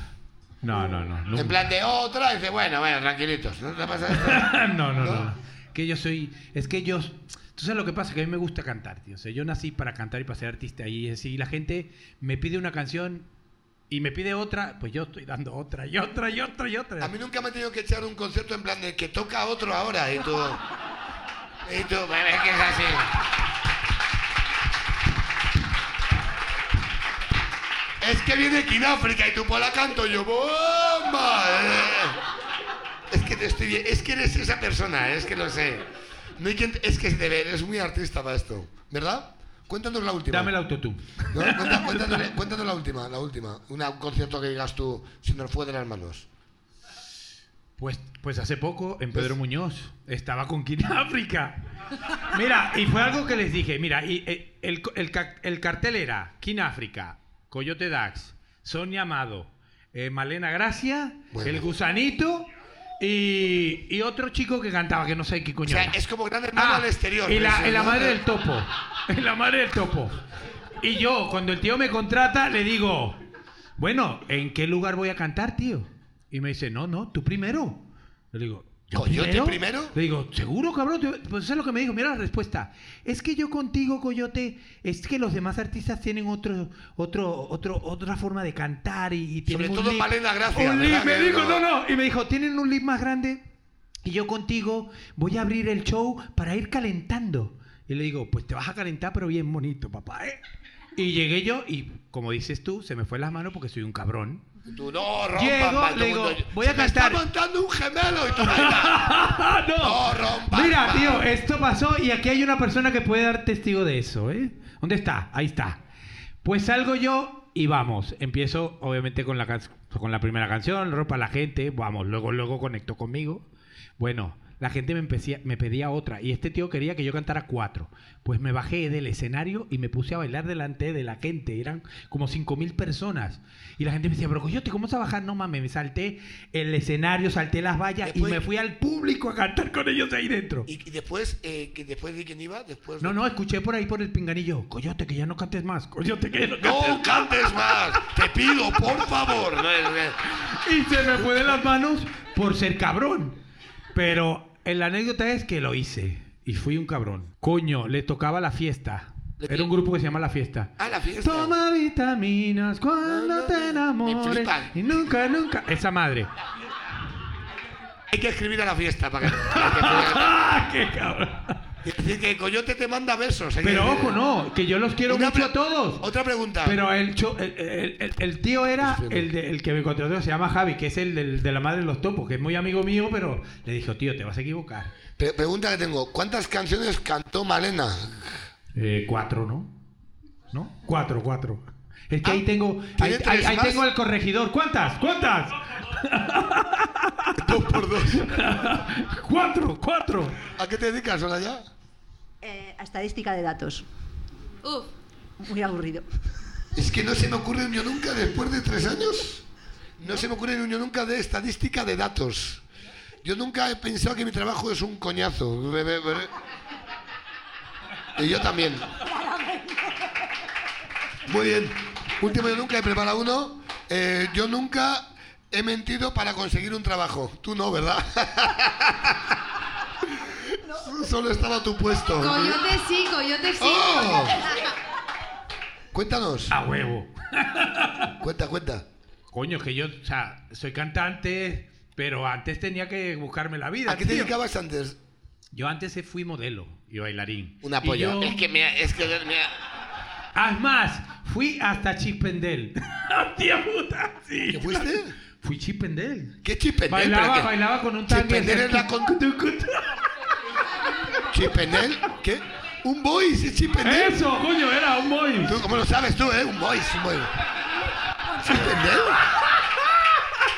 No, no, no. nunca. En plan de otra, y dice, bueno, bueno, tranquilitos. ¿No te pasa esto? (laughs) no, no, no. Que yo soy. Es que yo. Tú sabes lo que pasa, que a mí me gusta cantar, tío. O sea, yo nací para cantar y para ser artista. Y si la gente me pide una canción y me pide otra, pues yo estoy dando otra y otra y otra y otra. A mí nunca me ha tenido que echar un concierto en plan de que toca otro ahora y tú... Y tú, es que es así. Es que viene África y tú por la canto yo, ¡bomba! Eh, Es que te estoy bien, es que eres esa persona, es que lo sé. No hay quien, es que debe- eres muy artista para esto, ¿verdad? Cuéntanos la última. Dame el autotune. ¿No? Cuéntanos, cuéntanos la última, la última. Una- un concierto que digas tú, si nos fue de las manos. Pues, pues hace poco en Pedro Muñoz estaba con King África. Mira, y fue algo que les dije. Mira, y eh, el, el el cartel era King África, Coyote Dax, Sonia Amado, eh, Malena Gracia, Bueno. El Gusanito y, y otro chico que cantaba, que no sé qué O coño sea, era. es como gran hermano Ah, al exterior. Y la, Eso, y la ¿no? madre del topo. Y la madre del topo. Y yo, cuando el tío me contrata, le digo, bueno, ¿en qué lugar voy a cantar, tío? Y me dice, no, no, tú primero. Le digo, ¿yo ¿Coyote primero? Le digo, ¿seguro, cabrón? Pues eso es lo que me dijo. Mira la respuesta. Es que yo contigo, Coyote, es que los demás artistas tienen otro, otro, otro, otra forma de cantar y, y tienen Sobre un todo lead- Malena Gracia, un lead. Me dijo, no- no, no. Y me dijo, tienen un lead más grande y yo contigo voy a abrir el show para ir calentando. Y le digo, pues te vas a calentar, pero bien bonito, papá, ¿eh? Y llegué yo y, como dices tú, se me fue las manos porque soy un cabrón. Tú no rompas, Llego, mal, le digo, mundo- voy a me cantar. está montando un gemelo y tú baila. (laughs) no. No rompas Mira, tío, esto pasó y aquí hay una persona que puede dar testigo de eso, ¿eh? ¿Dónde está? Ahí está. Pues salgo yo y vamos. Empiezo, obviamente, con la, Con la primera canción, ropa la gente, vamos, luego, luego conectó conmigo. Bueno, la gente me, empecía- me pedía otra y este tío quería que yo cantara cuatro. Pues me bajé del escenario y me puse a bailar delante de la gente. Eran como cinco mil personas. Y la gente me decía, pero coyote, ¿cómo vas a bajar? No mames, me salté el escenario, salté las vallas Después- y me fui al público a cantar con ellos ahí dentro. Y, y después, eh, que después de quién iba, después. No, no, escuché por ahí por el pinganillo. Coyote, que ya no cantes más. Coyote, que ya no cantes No cantes más, te pido, por favor. (laughs) Y se me fue de las manos por ser cabrón. Pero la anécdota es que lo hice. Y fui un cabrón. Coño, le tocaba la fiesta. ¿De Era un grupo que se llama La Fiesta. Ah, la fiesta. Toma vitaminas cuando te enamores. Y nunca, nunca. Esa madre. (laughs) Hay que escribir a la fiesta para que. para que (laughs) ¡Ah, qué cabrón! Es decir, que Coyote te manda besos. que Pero ojo, no, que yo los quiero Una mucho a todos. Otra pregunta. Pero el, cho- el, el- el- el tío era el, de- el que me contrató, se llama Javi, que es el del- de la madre de los topos, que es muy amigo mío, pero le dijo, tío, te vas a equivocar. Pre- pregunta que tengo: ¿cuántas canciones cantó Malena? Eh, cuatro, ¿no? ¿No? Cuatro, cuatro. Es que Ah, ahí tengo, ¿tiene ahí, ahí- tres ahí más? tengo el corregidor. ¿Cuántas? ¿Cuántas? (laughs) Dos por dos. (laughs) cuatro, cuatro. ¿A qué te dedicas, ya? Eh, a estadística de datos. Uf. Muy aburrido. Es que no se me ocurre un yo nunca después de tres años. No se me ocurre un yo nunca de estadística de datos. Yo nunca he pensado que mi trabajo es un coñazo. Y yo también. Muy bien. Último yo nunca he preparado uno. Eh, yo nunca he mentido para conseguir un trabajo. Tú no, ¿verdad? Solo estaba tu puesto. Coyote sí, coyote sí. ¡Oh! Cuéntanos. A huevo. Cuenta, cuenta. Coño, que yo, o sea, soy cantante, pero antes tenía que buscarme la vida. ¿A qué te tío. dedicabas antes? Yo antes fui modelo y bailarín. Un apoyo. Yo- Es que me. Es que me. Ah, Es más, fui hasta Chispendel. (laughs) ¡Hostia puta! Sí. ¿Qué fuiste? Fui Chispendel. ¿Qué chipendel? Bailaba, bailaba con un tanque. Chispendel es la con... ¿Chipendel? ¿Qué? ¿Un boys es chipendel? Eso, coño, era un boy. ¿Tú cómo lo sabes tú, eh? Un boys, un boys. ¿Chipendel?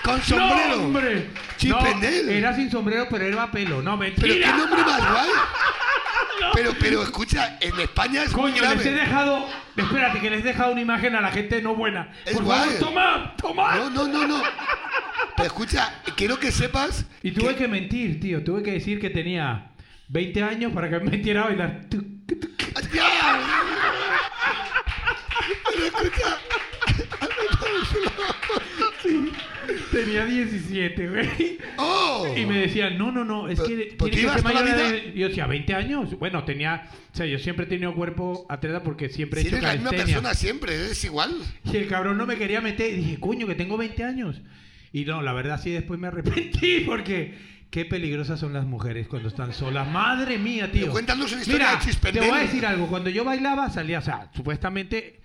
¿Con sombrero? No, hombre. Chispendel. No, era sin sombrero, pero era pelo. No, ¿Pero qué mentira. nombre más guay? Pero, pero escucha, en España es muy Coño, les he dejado. Espérate, que les he dejado una imagen a la gente no buena. Es Por guay. favor, toma, toma. No, no, no, no. Pero escucha, quiero que sepas... Y tuve que mentir, tío. Tuve que decir que tenía 20 años para que me metiera a bailar. (laughs) Pero escucha... Tenía 17, güey. ¡Oh! Y me decían, no, no, no, es que ¿pero tiene tú que ser ibas mayor de... Yo decía, 20 años. Bueno, tenía... O sea, yo siempre he tenido cuerpo atleta porque siempre he Si hecho eres la misma persona siempre, eres igual. Y el cabrón no me quería meter. Y dije, coño, que tengo 20 años. Y no, la verdad sí después me arrepentí (laughs) porque... Qué peligrosas son las mujeres cuando están solas. Madre mía, tío. Cuéntanos una historia Mira, de te voy a decir algo. Cuando yo bailaba, salía, o sea, supuestamente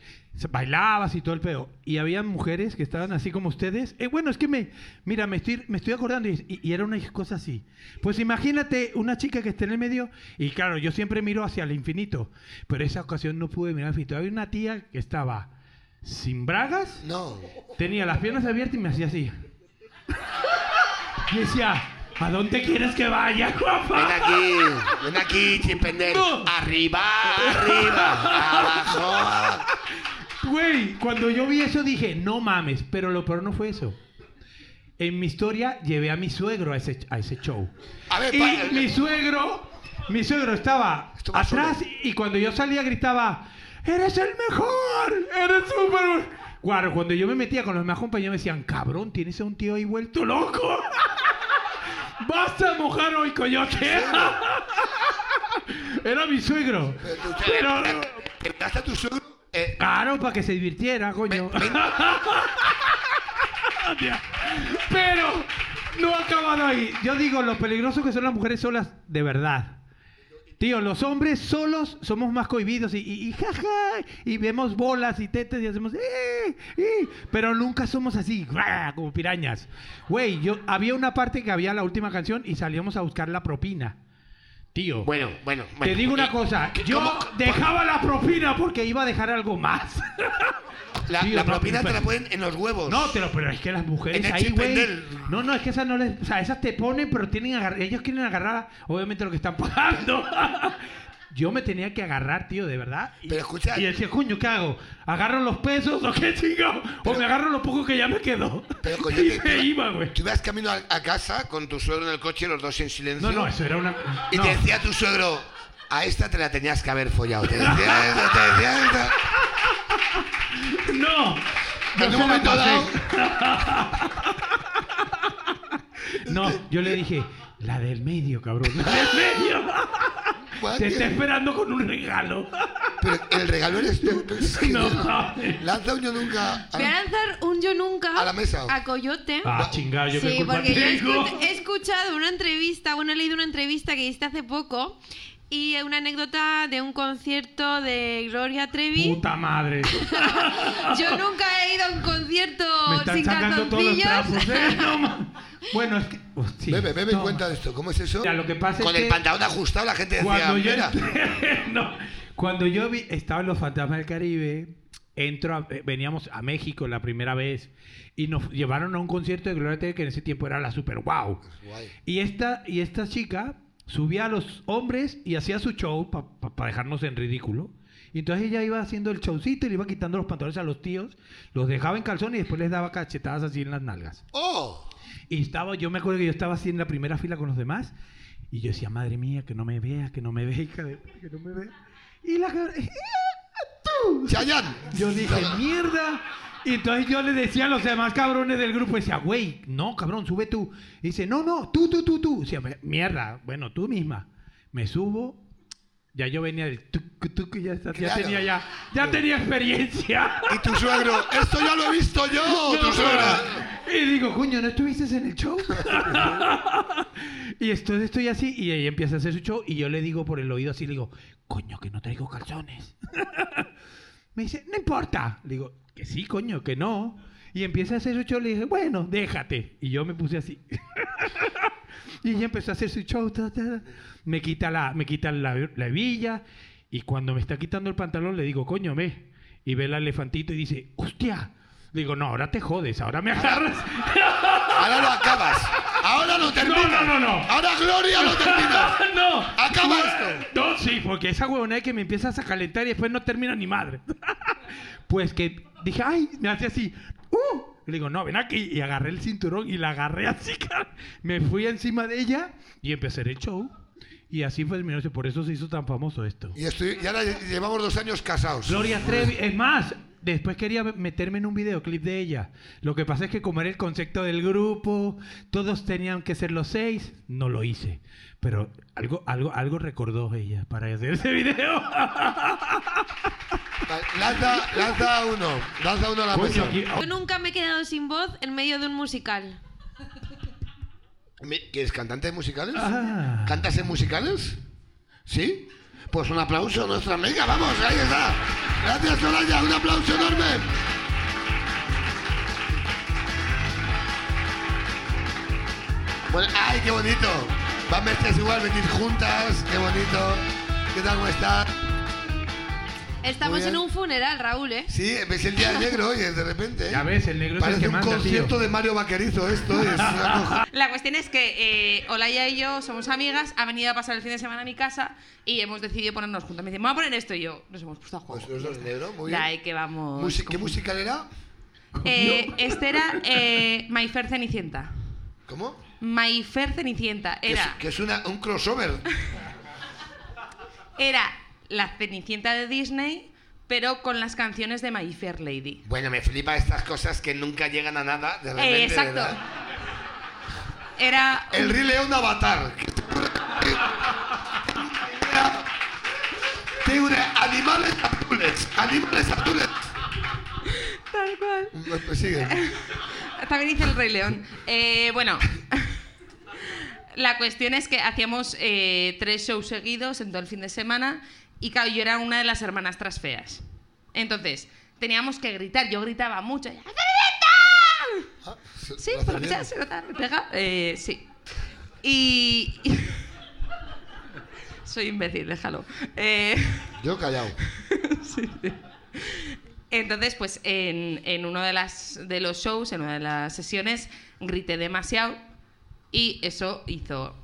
bailabas y todo el peo. Y había mujeres que estaban así como ustedes. Eh, bueno, es que me, mira, me estoy, me estoy acordando y, y- y era una cosa así. Pues imagínate una chica que esté en el medio y claro, yo siempre miro hacia el infinito. Pero esa ocasión no pude mirar al infinito. Había una tía que estaba sin bragas, No. tenía las piernas abiertas y me hacía así. Y decía, ¿a dónde quieres que vaya, Ven guapa? aquí, ven aquí, Chispendel. No. Arriba, arriba, abajo. Güey, cuando yo vi eso dije, no mames, pero lo peor no fue eso. En mi historia llevé a mi suegro a ese, a ese show. A ver, y mi suegro, mi suegro estaba atrás solo. y cuando yo salía gritaba, eres el mejor, eres súper... Guau, cuando yo me metía con los demás compañeros me decían, cabrón, tienes a un tío ahí vuelto loco. (laughs) Vas a mojar hoy, coyote. (laughs) Era mi suegro. Pero... ¿Invitaste a tu suegro? Eh, Claro, para que se divirtiera, coño. (laughs) Pero no ha acabado ahí. Yo digo, lo peligroso que son las mujeres solas de verdad. Tío, los hombres solos somos más cohibidos y, y, y jaja, y vemos bolas y tetas y hacemos, "Eh, eh", pero nunca somos así, como pirañas. Güey, yo había una parte que había la última canción y salíamos a buscar la propina. Tío. Bueno, bueno, Te bueno. digo una Eh, cosa, ¿qué- yo cómo- dejaba la propina porque iba a dejar algo más. (laughs) La, Tío, la no, propina te la ponen en los huevos. No, pero, pero es que las mujeres En el ahí, güey. chipendel. No, no, es que esas no les. O sea, esas te ponen, pero tienen agar- ellos quieren agarrar, obviamente, lo que están pagando. (laughs) Yo me tenía que agarrar, tío, de verdad. Y- Pero escucha- Y decía, coño, ¿qué hago? ¿Agarro los pesos o qué chingado? O me agarro lo poco que ya me quedó. Pero coño, (laughs) y me iba, güey. Tú ibas camino a, a casa con tu suegro en el coche, los dos en silencio. No, no, eso era una. Y no. te decía tu suegro, a esta te la tenías que haber follado. Te decía eso, te decía eso. (laughs) No. En no un se la momento dado, (laughs) No, yo le dije, la del medio, cabrón. La del medio. What? Te está esperando con un regalo. (laughs) Pero el regalo eres tú. Es que No. Lanza un yo nunca. a Voy a la- lanzar un yo nunca A la mesa. a Coyote. Ah, chingado, yo Sí, culpa porque yo he, escu- he escuchado una entrevista, bueno, he leído una entrevista que hiciste hace poco y una anécdota de un concierto de Gloria Trevi. Puta madre. (laughs) Yo nunca he ido a un concierto Me están sin sacando todos los calzoncillos. trapos, ¿eh? (laughs) No, bueno, es que. oh, sí. Bebe, bebe No, cuenta de esto. ¿Cómo es eso? Mira, lo que pasa es Con el que- pantalón ajustado la gente decía, Cuando yo, mira. (laughs) no, cuando yo vi, estaba en los Fantasmas del Caribe, entro a- eh, veníamos a México la primera vez y nos llevaron a un concierto de Gloria Trevi que en ese tiempo era la super wow. Guay. Y esta, y esta chica subía a los hombres y hacía su show para dejarnos en ridículo. Y entonces ella iba haciendo el showcito y le iba quitando los pantalones a los tíos, los dejaba en calzón y después les daba cachetadas así en las nalgas. ¡Oh! Y estaba, yo me acuerdo que yo estaba así en la primera fila con los demás y yo decía, madre mía, que no me vea, que no me vea, hija de- que no me vea. Y la cara, ¡tú! ¡Chayanne! Yo dije, mierda. Y entonces yo le decía a los demás cabrones del grupo, decía, güey, no, cabrón, sube tú. Y dice, no, no, tú, tú, tú, tú. Decía, mierda, bueno, tú misma. Me subo. Ya yo venía del tuc, tuc, ya, ya Claro. tenía ya, ya tenía experiencia. Y tu suegro, esto ya lo he visto yo, (laughs) tu suegra. Y digo, coño, ¿no estuviste en el show? (laughs) y esto, estoy así, y ella empieza a hacer su show, y yo le digo por el oído así, le digo, coño, que no traigo calzones. (laughs) Me dice, no importa. Le digo, que sí, coño, que no. Y empieza a hacer su show, le dije, bueno, déjate. Y yo me puse así. y ella empezó a hacer su show, ta, ta. Me quita la, me quita la, la hebilla, y cuando me está quitando el pantalón, le digo, coño, ve. Y ve el elefantito y dice, hostia. Digo, no, ahora te jodes, ahora me agarras. (laughs) Ahora lo acabas. Ahora lo terminas. No, no, no, no. Ahora Gloria lo termina. (laughs) no. Acaba esto. No, sí, porque esa huevona que me empiezas a calentar y después no termina ni madre. (laughs) pues que dije, ay, me hace así. ¡Uh! Le digo, no, ven aquí. Y agarré el cinturón y la agarré así. cara. Me fui encima de ella y empecé el show. Y así fue el minuto. Por eso se hizo tan famoso esto. Y, estoy, y ahora llevamos dos años casados. Gloria Trevi, es más, después quería meterme en un videoclip de ella. Lo que pasa es que como era el concepto del grupo, todos tenían que ser los seis, no lo hice. Pero algo, algo, algo recordó ella para hacer ese video. (laughs) Lanza, lanza uno. Lanza uno a la mesa. aquí- Yo nunca me he quedado sin voz en medio de un musical. Me- ¿Quieres cantantes musicales? Ah. ¿Cantas en musicales? ¿Sí? Pues un aplauso a nuestra amiga, vamos, ahí está. Gracias, Soraya, un aplauso enorme. Bueno, ¡ay, qué bonito! Van vestidas igual, venir juntas, qué bonito. ¿Qué tal, cómo estás? Estamos en un funeral, Raúl, ¿eh? Sí, ves el día de negro hoy, de repente. ¿eh? Ya ves, el negro es el Parece que un manda, concierto tío. de Mario Vaquerizo esto, es una cosa. (laughs) La cuestión es que eh, Olaya y yo somos amigas, ha venido a pasar el fin de semana a mi casa y hemos decidido ponernos juntas. Me dice, voy a poner esto y yo nos hemos puesto a juego. Pues los dos negro, muy bien. ahí que vamos. Musi- ¿Qué musical era? Eh, este era eh, My Fair Cenicienta. ¿Cómo? My Fair Cenicienta Que es, era, que es una, un crossover. era la Cenicienta de Disney, pero con las canciones de My Fair Lady. Bueno, me flipa estas cosas que nunca llegan a nada. De repente, Eh, exacto. ¿verdad? Era. El Rey León Avatar. Tiene animales azules. Animales azules. Tal cual. Pues sigue. (laughs) También dice el Rey León. Eh, bueno, (laughs) la cuestión es que hacíamos eh, tres shows seguidos en todo el fin de semana y claro, yo era una de las hermanas tras feas. Entonces, teníamos que gritar. Yo gritaba mucho. ¡Cenicienta! Ah, Sí, lo hace por lo que bien. sea, se nota, me pega. Eh, sí. Y. (laughs) Soy imbécil, déjalo. Eh, Yo callado. (laughs) entonces, pues en, en uno de, las, de los shows, en una de las sesiones, grité demasiado y eso hizo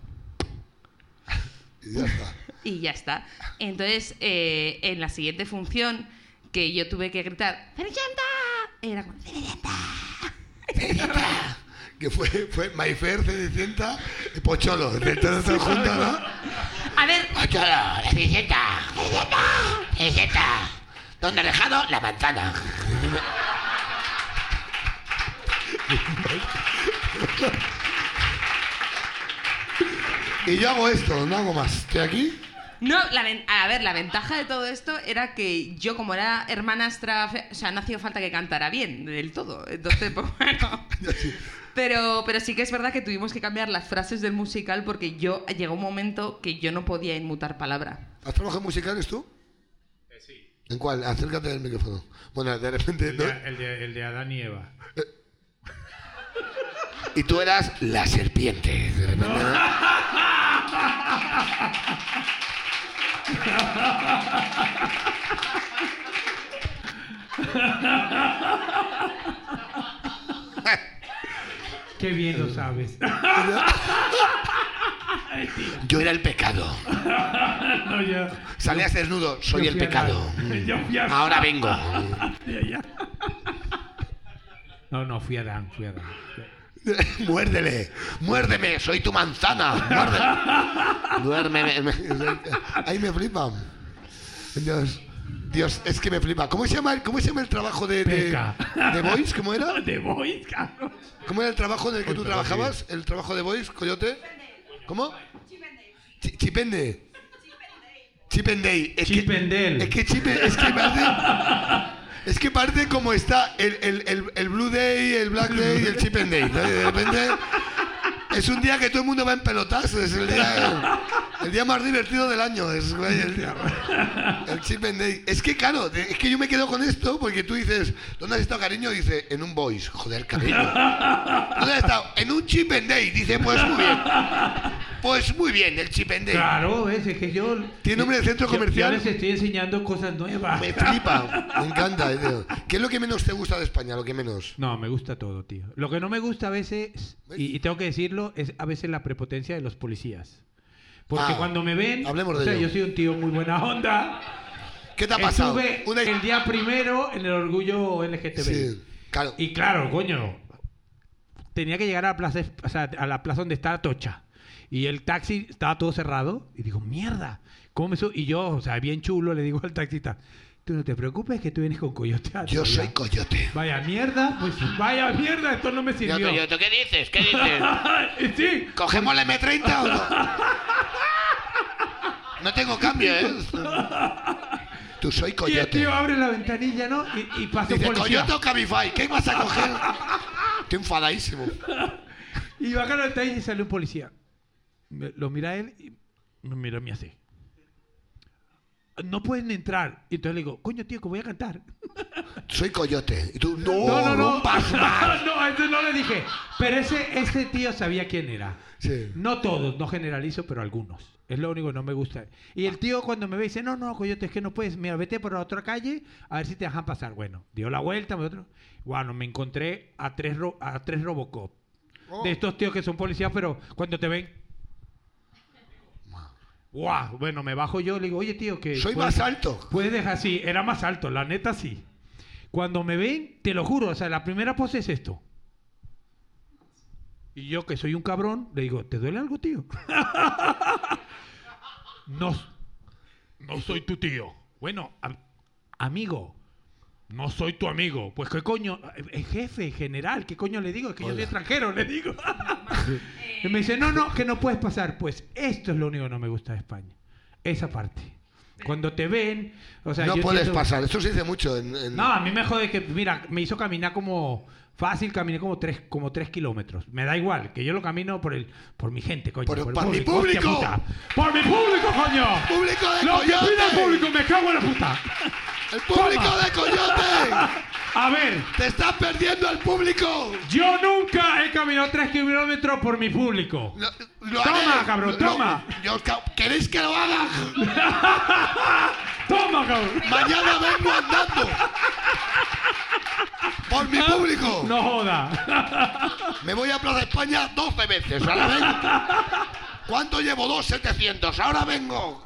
Y ya está. Y ya está. Entonces, eh, en la siguiente función, que yo tuve que gritar ¡Cenicienta! Era como ¡Cenicienta! Que fue, fue Mayfair, Cenicienta y Pocholo. De todos estos juntos, ¿no? A ver, Pocholo, la cenicienta. Cenicienta. Cenicienta. ¿Dónde ha dejado la manzana? Y yo hago esto, no hago más. Estoy aquí. No, la a ver, la ventaja de todo esto era que yo, como era hermanastra, o sea, no hacía falta que cantara bien del todo. Entonces, (laughs) pues bueno. Pero, pero sí que es verdad que tuvimos que cambiar las frases del musical porque yo llegó un momento que yo no podía inmutar palabra. ¿Has trabajado en musicales tú? sí. ¿En cuál? Acércate del micrófono. Bueno, de repente... El ¿no? de, el de- el de Adán y Eva. Y tú eras la serpiente. De repente, ¿no? (laughs) Qué bien lo sabes. Yo era el pecado. no, yo, Salías desnudo. Soy yo el a pecado. A. Ahora vengo. No, no, fui a Adán, fui a Adán. (laughs) Muérdele, muérdeme, soy tu manzana. Muérdeme. (laughs) Duérmeme. (laughs) Ahí me flipa. Dios, Dios, es que me flipa. ¿Cómo se llama el, cómo se llama el trabajo de, de, de Voice? ¿Cómo era? De Boys, cabrón. ¿Cómo era el trabajo en el que tú trabajabas? ¿El trabajo de Voice, Coyote? ¿Cómo? Chi- Chipende. Chip and Day. Es que. Es que Chip es que es que parece como está el, el, el, el Blue Day, el Black Day y el Chip and Day. ¿no? Y de repente es un día que todo el mundo va en pelotas. Es el día, (laughs) el día más divertido del año. Es güey, el, el Chip and Day. Es que claro, es que yo me quedo con esto porque tú dices, ¿dónde has estado cariño? Dice, en un Voice. Joder, cariño. ¿Dónde has estado? En un Chip and Day. Dice, pues muy bien. Pues muy bien, el Chip and Day. Claro, ves, es que yo. ¿Tiene nombre de centro yo- comercial? Yo les estoy enseñando cosas nuevas. Me flipa, me encanta. tío. ¿Qué es lo que menos te gusta de España? Lo que menos. No, me gusta todo, tío. Lo que no me gusta a veces, y, y tengo que decirlo, es a veces la prepotencia de los policías. Porque Ah, cuando me ven, hablemos o sea, ello. yo soy un tío muy buena onda. ¿Qué te ha pasado? Estuve Una- el día primero en el orgullo LGTB. Sí, claro. Y claro, coño, tenía que llegar a la plaza, o sea, a la plaza donde está Tocha. Y el taxi estaba todo cerrado. Y digo, mierda, ¿cómo me? Y yo, o sea, bien chulo, le digo al taxista, tú no te preocupes que tú vienes con coyote. Yo Toya". soy coyote. Vaya mierda, pues vaya mierda, esto no me sirvió. Yo, yo, ¿tú ¿Qué dices? ¿Qué dices? (laughs) sí, ¿Cogemos la M30 o no? (laughs) No tengo cambio, ¿eh? Tú soy y el coyote. tío abre la ventanilla, ¿no? Y, y pasa un Dice, policía. coyote o Cabify, ¿qué vas a coger? (laughs) Estoy enfadadísimo. Y baja la ventanilla y sale un policía. Lo mira él y me mira a mí así. No pueden entrar. Y entonces le digo, coño, tío, que voy a cantar. (laughs) Soy coyote. Y tú, no, No, no, no. rompas más. no, (laughs) eso no le dije. Pero ese, ese tío sabía quién era. Sí. No todos, no generalizo, pero algunos. Es lo único que no me gusta. Y el tío cuando me ve dice, no, no, coyote, es que no puedes. Mira, vete por la otra calle a ver si te dejan pasar. Bueno, dio la vuelta, me otro. Bueno, me encontré a tres, ro- a tres Robocop. Oh. De estos tíos que son policías, pero cuando te ven... Guau, bueno, me bajo yo y le digo, oye, tío, que... Soy más alto. Puedes dejar, sí, era más alto, la neta sí. Cuando me ven, te lo juro, o sea, la primera pose es esto. Y yo, que soy un cabrón, le digo, ¿te duele algo, tío? (laughs) no, no soy tu tío. Bueno, am- amigo, no soy tu amigo. Pues, ¿qué coño? El jefe, general, ¿qué coño le digo? Es que yo soy extranjero, le digo. (laughs) (laughs) y me dice, no, no, que no puedes pasar. Pues esto es lo único que no me gusta de España. Esa parte. Cuando te ven, o sea, no yo puedes entiendo- pasar. Esto se dice mucho en... en- no, a mí me jode que, mira, me hizo caminar como fácil, caminé como tres, como tres kilómetros. Me da igual, que yo lo camino por el, por mi gente, coño. Por- el por mi hostia público. puta. ¡Por mi público, coño! ¡Público de ¡Lo que pide el público, me cago en la puta! ¡El público Toma. de coyote! A ver, ¡Te estás perdiendo el público! yo nunca he caminado tres kilómetros por mi público. Lo- lo Toma, haré. cabrón, Lo- toma. yo- ¿Queréis que lo haga? (laughs) Toma, cabrón. Mañana vengo andando. Por mi público. No joda. Me voy a Plaza España 12 veces. Ahora vengo. ¿Cuánto llevo? Dos 700. Ahora vengo.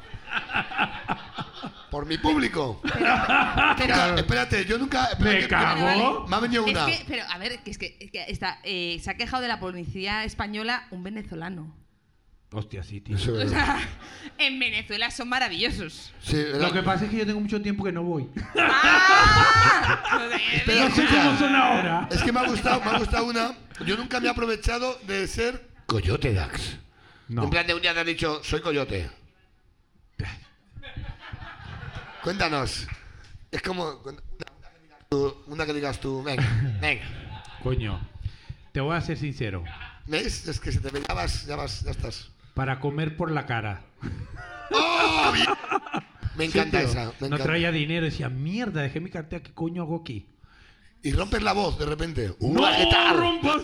Por mi público. (laughs) Pero, Espérate, yo nunca. espera Me cago. Me ha venido es una. que, pero a ver, que es que, es que está, eh, se ha quejado de la policía española un venezolano. Hostia, sí, tío. Eso O es sea, (laughs) en Venezuela son maravillosos. Sí, Lo que pasa es que yo tengo mucho tiempo que no voy. (laughs) ¡Ah! Espera, No sé escucha. cómo son ahora. Es que me ha gustado, me ha gustado una. Yo nunca me he aprovechado de ser Coyote Dax. No. En plan de un día te has dicho, soy Coyote. Cuéntanos. Es como. Una que digas tú, una que digas tú, venga, venga. Coño, te voy a ser sincero. ¿Ves? Es que se te ve, ya vas, ya vas, ya estás. Para comer por la cara. ¡Oh! bien! Me encanta Sí, esa. Me no encanta. traía dinero. Decía, mierda, dejé mi cartera. ¿Qué coño hago aquí? Y rompes la voz de repente. ¡No ¡Hola, qué tal! rompas!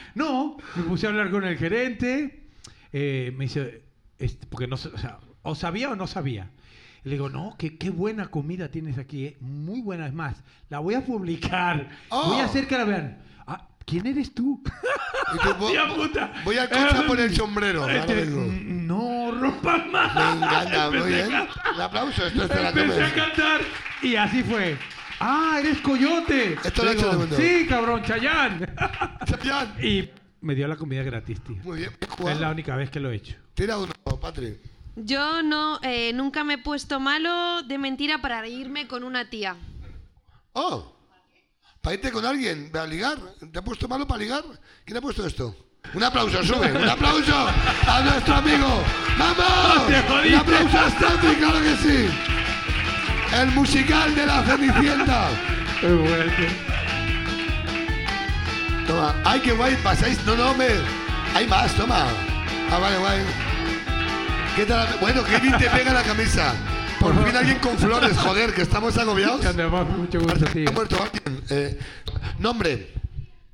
(laughs) no, me puse a hablar con el gerente. eh, me dice, este, porque no, o, sea, o sabía o no sabía. Y le digo, no, qué, qué buena comida tienes aquí, eh, muy buena. Es más, la voy a publicar. Oh. Voy a hacer que la vean. Ah, ¿Quién eres tú? Y tú, vo- Tía vo- puta. Voy al coche a poner el sombrero. (laughs) Este, mm, no rompas más. Me encanta, (laughs) muy bien. Un aplauso, esto es Empecé a cantar y así fue. ¡Ah, eres coyote! Esto lo Digo, hecho el mundo. Sí, cabrón, Chayán. (laughs) Chapián. y me dio la comida gratis, tío. Muy bien, bien Es la única vez que lo he hecho. Tira uno, Patri. Yo no, eh, nunca me he puesto malo de mentira para irme con una tía. Oh, para irte con alguien, a ligar. ¿Te ha puesto malo para ligar? ¿Quién ha puesto esto? Un aplauso, sube. Un aplauso a nuestro amigo. ¡Vamos! Un aplauso a Stanley, claro que sí. El musical de la Cenicienta. Toma. ¡Ay, qué guay! ¿Pasáis? No, no, hombre. Hay más, toma. Ah, vale, guay. ¿Qué tal? Bueno, qué bien te pega la camisa. Por fin alguien con flores, joder, que estamos agobiados. Mucho gusto, tío. Ha muerto alguien. Eh, nombre.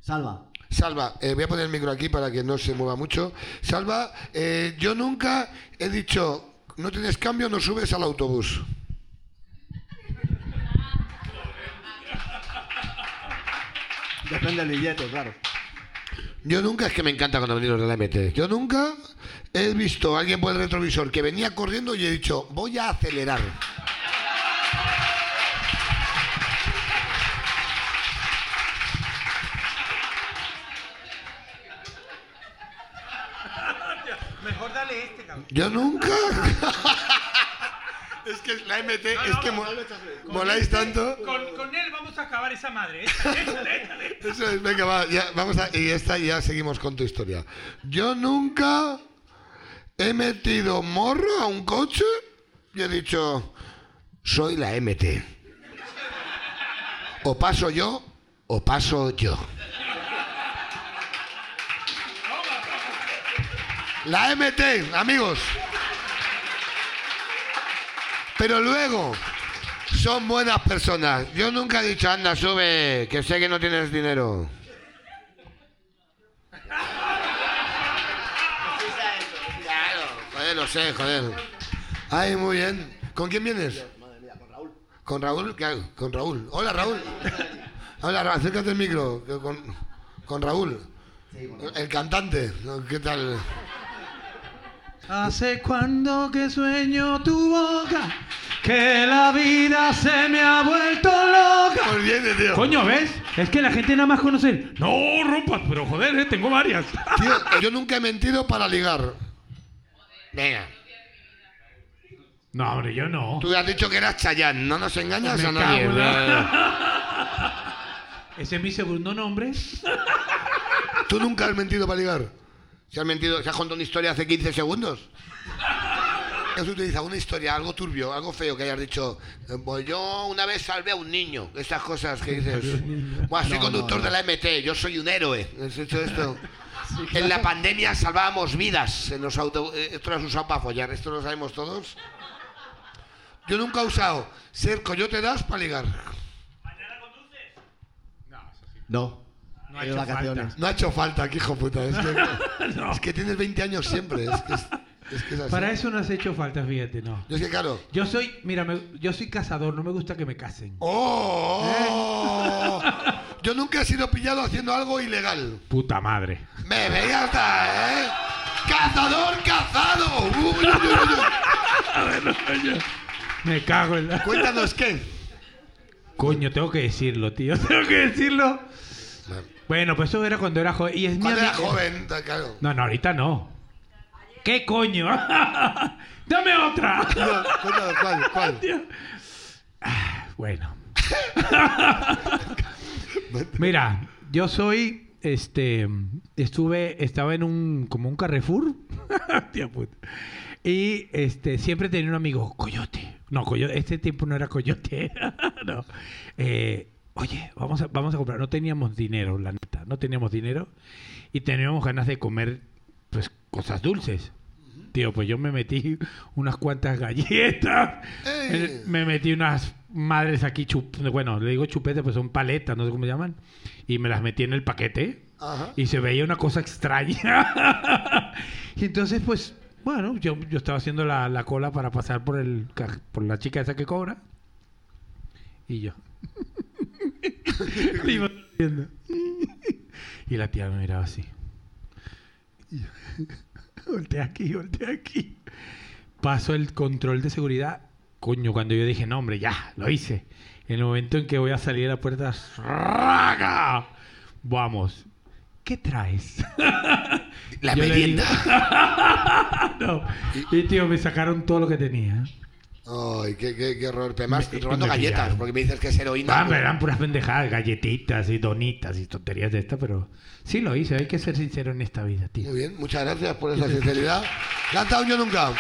Salva. Salva, eh, voy a poner el micro aquí para que no se mueva mucho. Salva, eh, yo nunca he dicho, no tienes cambio, no subes al autobús. Depende del billete, claro. Yo nunca, es que me encanta cuando venís los de la MT, yo nunca he visto a alguien por el retrovisor que venía corriendo y he dicho, voy a acelerar. Mejor dale este, cabrón. Yo nunca. es que la MT, es que mo- moláis tanto. Con, con él vamos a acabar esa madre. Échale, échale, échale. Eso es, venga, va, ya, vamos a, y esta ya seguimos con tu historia. Yo nunca he metido morro a un coche y he dicho, soy la MT. O paso yo, o paso yo. La MT, amigos. Pero luego, son buenas personas. Yo nunca he dicho, anda, sube, que sé que no tienes dinero. Joder, lo sé, joder. Ay, muy bien. ¿Con quién vienes? con Raúl. ¿Qué hago? Con Raúl. Hola, Raúl. (laughs) Hola, Raúl, acércate al micro. Con, con Raúl. El cantante. ¿Qué tal? Hace cuando que sueño tu boca, que la vida se me ha vuelto loca. Pues tío. Coño, ¿ves? Es que la gente nada más conoce. No rompas, pero joder, eh, tengo varias. Tío, yo nunca he mentido para ligar. Venga. No, hombre, yo no. Tú has dicho que eras Chayán, no nos engañas Me cago en la- (laughs) (laughs) Ese es mi segundo nombre. ¿Tú nunca has mentido para ligar? ¿Se has mentido, se has contado una historia hace 15 segundos? ¿Has utilizado una historia, algo turbio, algo feo que hayas dicho? eh, Pues yo una vez salvé a un niño. Estas cosas que dices. (laughs) Buah, soy No, conductor no, de la MT, yo soy un héroe. ¿Has hecho esto? En la pandemia salvábamos vidas en los auto... eh, Esto lo has usado para follar, esto lo sabemos todos. Yo nunca he usado ser coyote das para ligar. No. No ha He hecho ido de vacaciones. No ha hecho falta, que hijo puta. Es que, (laughs) es que tienes 20 años siempre. Es que es, es que es así. Para eso no has hecho falta, fíjate, no. Yo es que, claro. Yo soy, mira, me- yo soy cazador, no me gusta que me casen. ¡Oh! Yo nunca he sido pillado haciendo algo ilegal. Puta madre. Me veía hasta, ¿eh? ¡Cazador cazado! Uy, uy, uy. Me cago en la... Cuéntanos qué. Coño, tengo que decirlo, tío. (laughs) Tengo que decirlo. Bueno, pues eso era cuando era joven. Y es Cuando era joven, claro. No, no, ahorita no. ¿Qué coño? (laughs) ¡Dame otra! No, cuéntanos, ¿cuál? ¿Cuál? (laughs) Bueno. (laughs) Mira, yo soy, este, estuve, estaba en un, como un Carrefour, (laughs) y este, siempre tenía un amigo, Coyote. No, Coyote, este tiempo no era Coyote, (laughs) no. Eh, oye, vamos a, vamos a comprar. No teníamos dinero, la neta, no teníamos dinero y teníamos ganas de comer, pues, cosas dulces. Tío, pues yo me metí unas cuantas galletas, me metí unas madres aquí, chup bueno, le digo chupete, pues son paletas, no sé cómo se llaman, y me las metí en el paquete Ajá. y se veía una cosa extraña. (laughs) y entonces, pues, bueno, yo, yo estaba haciendo la, la cola para pasar por el por la chica esa que cobra. Y yo. (laughs) Y la tía me miraba así. Y yo, (laughs) voltea aquí, voltea aquí. Paso el control de seguridad. Coño, cuando yo dije, no, hombre, ya, lo hice. En el momento en que voy a salir a la puerta, ¡raga! Vamos. ¿Qué traes? (laughs) La Yo merienda. (laughs) no. Y tío, me sacaron todo lo que tenía. Ay, qué, qué, qué horror. Pero además, Me- robando me galletas, pillaron. porque me dices que es heroína. Ah, me eran puras pendejadas, galletitas y donitas y tonterías de estas, pero sí lo hice. Hay que ser sincero en esta vida, tío. Muy bien, muchas gracias por esa sinceridad. Canta un yo nunca.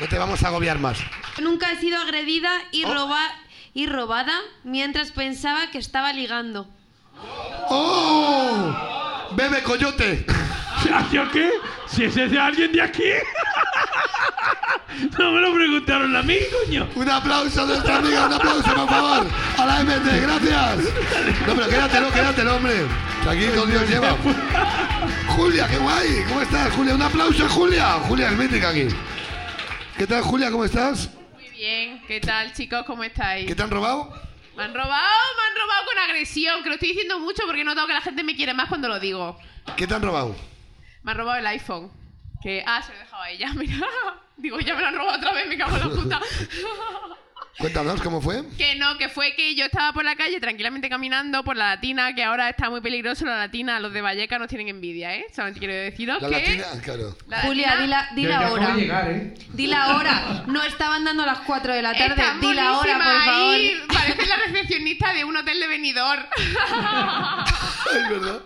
No te vamos a agobiar más. Nunca he sido agredida y, Oh. roba- y robada mientras pensaba que estaba ligando. ¡Oh! ¡Bebe coyote! (laughs) ¿Yo qué? Si ese es de alguien de aquí. (laughs) no me lo preguntaron a mí, coño. Un aplauso a nuestra amiga, un aplauso, por favor. A la MT, gracias. No, pero quédatelo, quédatelo, hombre. Que aquí con Dios lleva. (laughs) Julia, qué guay. ¿Cómo estás, Julia? Un aplauso a Julia. Julia es mítica aquí. ¿Qué tal, Julia? ¿Cómo estás? Muy bien, ¿qué tal chicos? ¿Cómo estáis? ¿Qué te han robado? Me han robado, me han robado con agresión, que lo estoy diciendo mucho porque he notado que la gente me quiere más cuando lo digo. ¿Qué te han robado? Me han robado el iPhone. Que, ah, se lo he dejado a ella, (laughs) mira. Digo, ya me lo han robado otra vez, me cago en la puta. (laughs) Cuéntanos cómo fue. que no, que fue que yo estaba por la calle tranquilamente caminando por la latina, que ahora está muy peligroso la latina. Los de Valleca nos tienen envidia, ¿eh? Solamente quiero deciros La que... latina, claro. la Julia, latina di la, di la hora. llegar, ¿eh? Di la hora. No estaban dando las 4 de la tarde. Está Di la hora, por favor. ahí. Parece la recepcionista de un hotel de Benidorm. (laughs) Es verdad.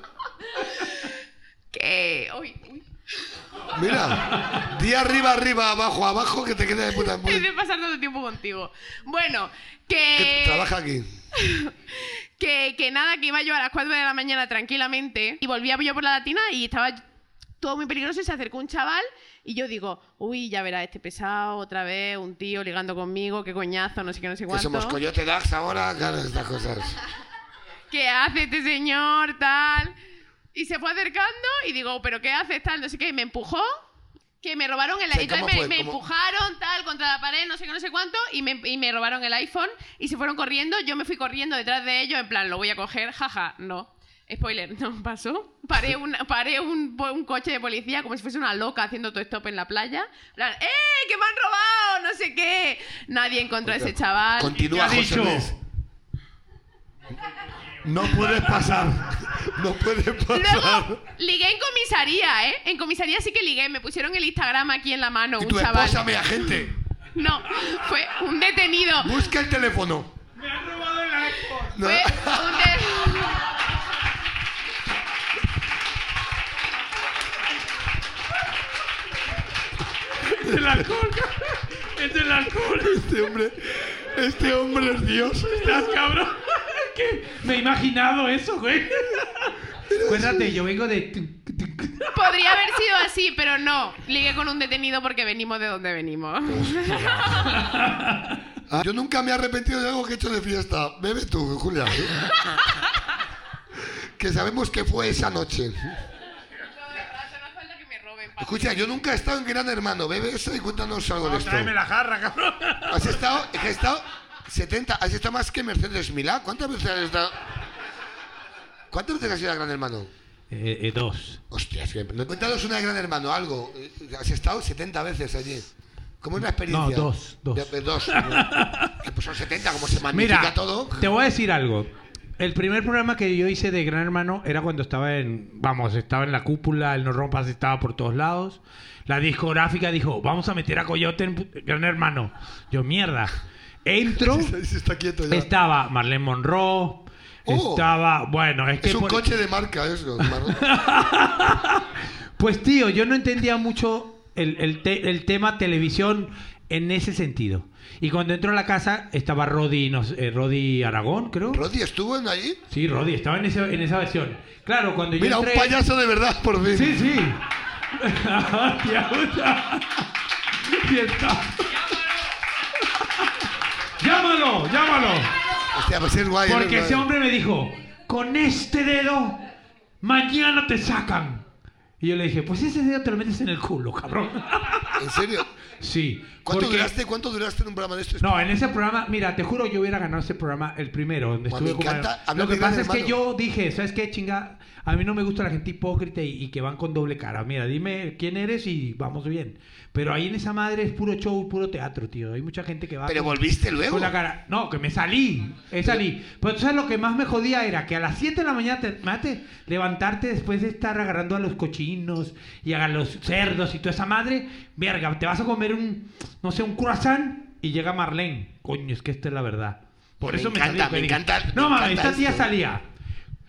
que... Uy. Mira, di arriba, arriba, abajo, abajo, que te quede de puta madre. de pasar tanto tiempo contigo. Bueno, Que que... trabaja aquí. (laughs) que, que nada, que iba yo a las 4 de la mañana tranquilamente y volvía yo por la latina y estaba todo muy peligroso y se acercó un chaval y yo digo, uy, ya verá este pesado otra vez, un tío ligando conmigo, qué coñazo, no sé qué, no sé Que cuánto. somos Coyote Dax ahora, claro, estas cosas. (laughs) ¿Qué hace este señor, tal? Y se fue acercando y digo, ¿pero qué hace, tal? No sé qué, y me empujó. Que me robaron el iPhone. ¿cómo Me, empujaron tal contra la pared, no sé qué, no sé cuánto, y me, y me robaron el iPhone y se fueron corriendo. Yo me fui corriendo detrás de ellos, en plan, lo voy a coger, jaja, no. Spoiler, no pasó. Paré un, paré un, un coche de policía como si fuese una loca haciendo autostop en la playa. Plan, ¡Eh, que me han robado! No sé qué. Nadie encontró a ese chaval. Continúa, ¿Qué ha José dicho? Luis. No puedes pasar. No puedes pasar. Luego ligué en comisaría, ¿eh? En comisaría sí que ligué. Me pusieron el Instagram aquí en la mano, Y un tu chaval. esposa, mi agente. No, fue un detenido. Busca el teléfono. Me han robado el iPhone. No. Fue un de- Es el alcohol. Es el alcohol. Este hombre, este hombre es Dios. ¿Estás cabrón? Me he imaginado eso, güey. Acuérdate, yo vengo de... Podría haber sido así, pero no. Ligué con un detenido porque venimos de donde venimos. Ah, Yo nunca me he arrepentido de algo que he hecho de fiesta. Bebe tú, Julia. que sabemos que fue esa noche. Escucha, yo nunca he estado en Gran Hermano. Bebe eso y cuéntanos algo de esto. Tráeme la jarra, cabrón. Has estado, has estado 70, has estado más que Mercedes Milá. ¿Cuántas veces has estado? ¿Cuántas veces has ido a Gran Hermano? Eh, eh, dos. Hostia, siempre. Cuéntanos una de Gran Hermano, algo. Eh, Has estado 70 veces allí. ¿Cómo es la experiencia? No, dos, dos. Ya, pues, dos. (laughs) que pues son 70, como se magnifica Mira, todo. te voy a decir algo. El primer programa que yo hice de Gran Hermano era cuando estaba en, vamos, estaba en la cúpula, el No Rompas estaba por todos lados. La discográfica dijo, vamos a meter a Coyote en Gran Hermano. Yo, mierda. Entro, (laughs) está quieto ya. estaba Marlene Monroe, Oh. estaba, bueno, es que... Es un por- coche de marca eso. (laughs) Pues tío, yo no entendía mucho el, el te- el tema televisión en ese sentido. Y cuando entro a la casa estaba Rodi, no sé, eh, Rodi Aragón, creo. ¿Rodi estuvo en allí? Sí, Rodi, estaba en, ese- en esa versión. Claro, cuando yo Mira, un entré... payaso de verdad, por fin. Sí, sí. (laughs) Y está. Llámalo, llámalo. Hostia, pues es guay. es Porque ese hombre me dijo, con este dedo, mañana te sacan. Y yo le dije, pues ese dedo te lo metes en el culo, cabrón. ¿En serio? (laughs) Sí. ¿Cuánto porque- duraste, ¿Cuánto duraste en un programa de estos? No, en ese programa, mira, te juro, yo hubiera ganado ese programa, el primero, donde estuve me encanta Lo que pasa es que yo dije, ¿sabes qué, chinga? A mí no me gusta la gente hipócrita y, y que van con doble cara. Mira, dime quién eres y vamos bien. Pero ahí en esa madre es puro show, puro teatro, tío. Hay mucha gente que va Pero con- volviste luego. con la cara. No, que me salí. eh, salí. Pero tú sabes lo que más me jodía era que a las 7 de la mañana te mate, levantarte después de estar agarrando a los cochinos y a los cerdos y toda esa madre. Verga, te vas a comer un, no sé, un croissant y llega Marlene. Coño, es que esta es la verdad. Por Me eso me encanta, salí, me encanta, me No, mames, encanta esta tía salía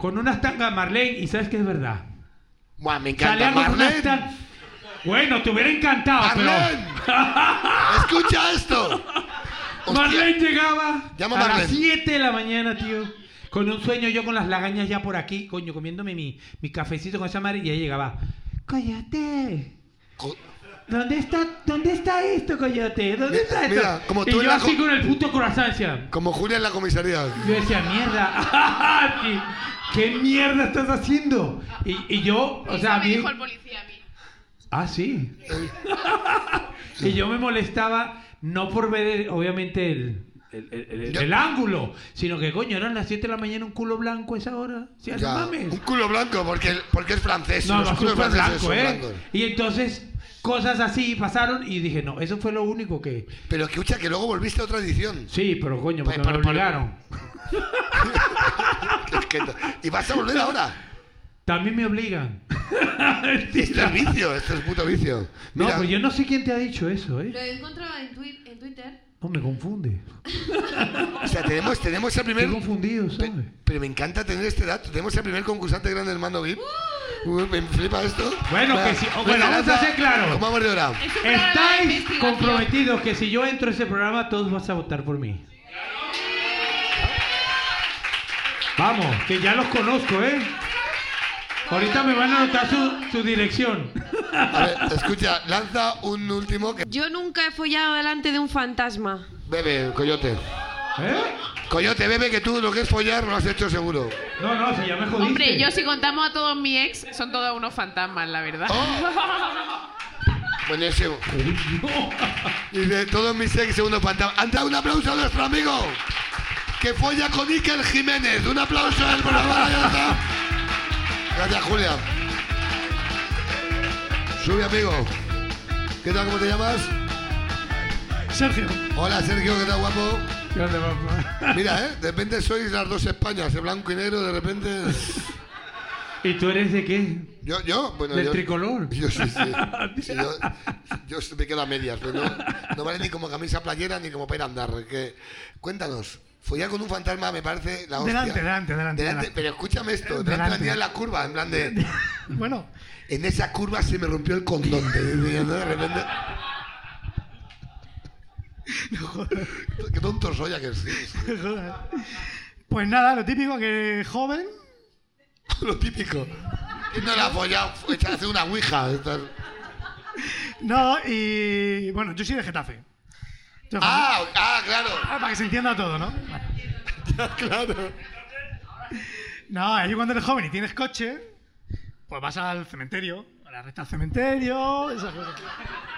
con unas tangas Marlene y sabes que es verdad. Buah, me encanta. Marlene. tan- Bueno, te hubiera encantado, Marlene. (laughs) Escucha esto. Hostia. Marlene llegaba Llama a las Marlene. 7 de la mañana, tío. Con un sueño, yo con las lagañas ya por aquí, coño, comiéndome mi, mi cafecito con esa madre y ahí llegaba. Co- ¿dónde está, ¿dónde está esto, Coyote? ¿Dónde Mi- está esto? mira, como y tú en yo la así co- con el puto corazón decía. Como Julia en la comisaría. Yo decía, mierda, (laughs) ¿qué, qué mierda estás haciendo? Y, y yo, o sea, a me mí... dijo el policía a mí. Ah, sí. (laughs) y yo me molestaba no por ver, obviamente, el, el, el- el- Yo- el ángulo, sino que, coño, eran las 7 de la mañana un culo blanco a esa hora. Sí, no Ya, mames. Un culo blanco, porque, porque es francés. No, los no, culos súper franceses blanco, son ¿eh? blancos. Y entonces, cosas así pasaron y dije, no, eso fue lo único que... Pero escucha que luego volviste a otra edición. Sí, pero coño, porque Por- me por- obligaron. (laughs) Es que- y vas a volver ahora. También me obligan. (laughs) Esto es vicio, esto es puto vicio. No, Mira, pues yo no sé quién te ha dicho eso, Lo ¿eh? he encontrado en, twi- en Twitter. No, me confunde. (laughs) o sea, tenemos, tenemos el primer... Estoy confundido, Pe- ¿sabes? Pero me encanta tener este dato. Tenemos el primer concursante de Gran Hermano VIP. Uy, me flipa esto. Bueno, que venga, bueno, vamos a ser claros. ¿Cómo vamos de Estáis comprometidos que si yo entro a ese programa, todos vas a votar por mí. Vamos, que ya los conozco, ¿eh? Ahorita me van a anotar su, su dirección. A ver, escucha, lanza un último que... Yo nunca he follado delante de un fantasma. Bebe, coyote. ¿Eh? Coyote, bebe, que tú lo que es follar lo has hecho seguro. No, no, si ya me jodiste. Hombre, yo si contamos a todos mis ex, son todos unos fantasmas, la verdad. Oh. (laughs) Buenísimo. Y de todos mis ex segundo fantasma. Han dado un aplauso a nuestro amigo que folla con Iker Jiménez. Un aplauso al programa. Gracias, Julia. Sube, amigo. ¿Qué tal? ¿Cómo te llamas? Sergio. Hola, Sergio. ¿Qué tal, guapo? ¿Qué onda, papá? (laughs) Mira, ¿eh? De repente sois las dos Españas, el blanco y negro, de repente... ¿Y tú eres de qué? Yo, yo, bueno, ¿Del yo... tricolor? (laughs) Yo sí, sí. (laughs) Sí, yo, yo me quedo a medias, pero no, no vale ni como camisa playera ni como para ir a andar. Que, cuéntanos, follar con un fantasma me parece la hostia. Delante, delante, delante, delante. Pero escúchame esto, delante, Delante. en la curva, en plan de... (laughs) Bueno, En esa curva se me rompió el condón. De repente... (laughs) Qué tonto soy, ¿a que sí. (laughs) Pues nada, lo típico que joven. Lo típico. ¿Quién no la ha follado? Hacer una ouija. No, y bueno, yo soy de Getafe. Ah, ah, claro. Ah, para que se entienda todo, ¿no? Bueno. (laughs) claro. No, ahí cuando eres joven y tienes coche, pues vas al cementerio, a la recta al cementerio, esas cosas.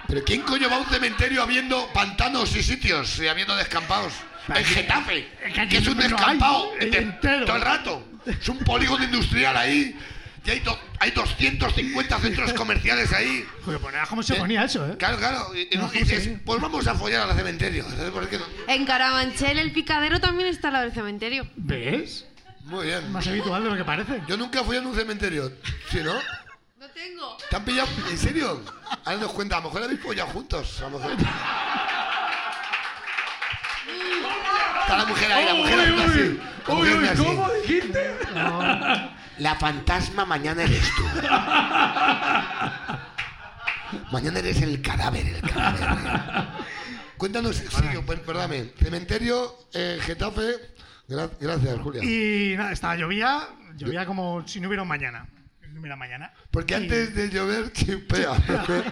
¿Pero quién coño va a un cementerio habiendo pantanos y sitios y habiendo descampados? En Getafe, que es un descampado de- entero. todo el rato. Es un polígono industrial ahí. Y hay, do- hay 250 centros (laughs) comerciales ahí. Joder, pues nada, ¿cómo se ponía eso, eh? Claro, claro. Y, No, y ¿cómo dices, pues vamos a follar al cementerio. ¿Sabes por qué no? En Carabanchel el picadero también está al lado del cementerio. ¿Ves? Muy bien. Más habitual de lo que parece. Yo nunca fui en un cementerio. ¿Sí, no? No tengo. ¿Te han pillado? ¿En serio? Ahora nos cuenta, a lo mejor habéis follado juntos. A lo mejor. (laughs) Está la mujer ahí, la mujer Uy, uy, uy, mujer uy. ¿cómo dijiste? La fantasma mañana eres tú. Mañana eres el cadáver, el cadáver. Cuéntanos, sí, perdóname. Cementerio, eh, Getafe. Gra- gracias, Julia. Y nada, estaba llovía, llovía como si no hubiera un mañana. No hubiera mañana. Porque Y- antes de llover, chimpea. (laughs)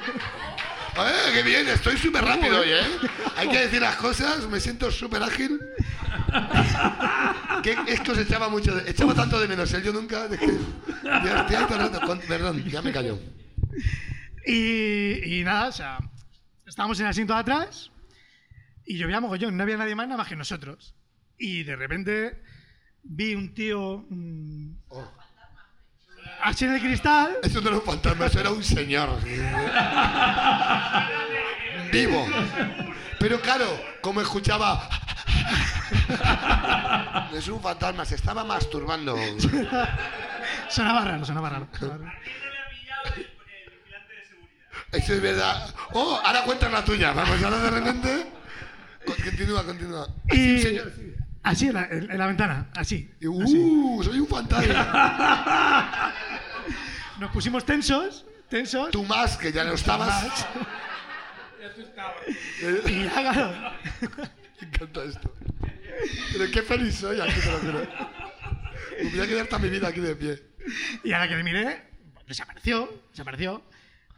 ¡Eh, qué bien! Estoy súper rápido hoy, ¿eh? Hay que decir las cosas, me siento súper ágil. Que es que os echaba mucho, de- echaba tanto de menos, ¿eh? Yo nunca... Que, ya estoy ahí todo el rato. Con- perdón, ya me callo. Y, y nada, o sea, estábamos en el asiento de atrás y llovía mogollón, no había nadie más nada más que nosotros. Y de repente vi un tío mm, así en el cristal. Eso no era un fantasma, eso era un señor. Vivo. Pero claro, como escuchaba... Es un fantasma, se estaba masturbando. Sonaba raro, sonaba raro. Eso es verdad. Oh, ahora cuentas la tuya. Vamos, ahora de repente. Con- Continúa, continúa. Así, Y señor. así en la, en- en la ventana, así. Uh, soy un fantasma. Nos pusimos tensos, tensos. Tú más, que ya no estabas. (laughs) Y ya, Me encanta esto. Pero qué feliz soy aquí, te lo juro. Me voy a quedar toda mi vida aquí de pie. Y a la que le miré, desapareció, desapareció.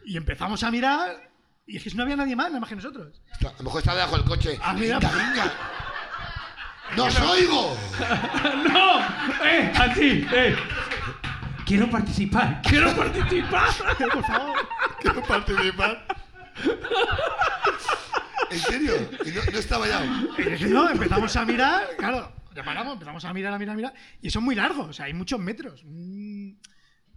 Y empezamos a mirar, y es que no había nadie más, nada más que nosotros. Está- a lo mejor está debajo del coche. Ah, mira. venga, venga. (laughs) ¡No os oigo! (laughs) ¡No! ¡Eh! Así, eh. (laughs) Quiero participar, quiero participar. Por favor. Quiero participar. ¿En serio? ¿Y no, no estaba ya? Que no, empezamos a mirar, claro, ya paramos, empezamos a mirar, a mirar, a mirar. Y son muy largos, o sea, hay muchos metros. Mm,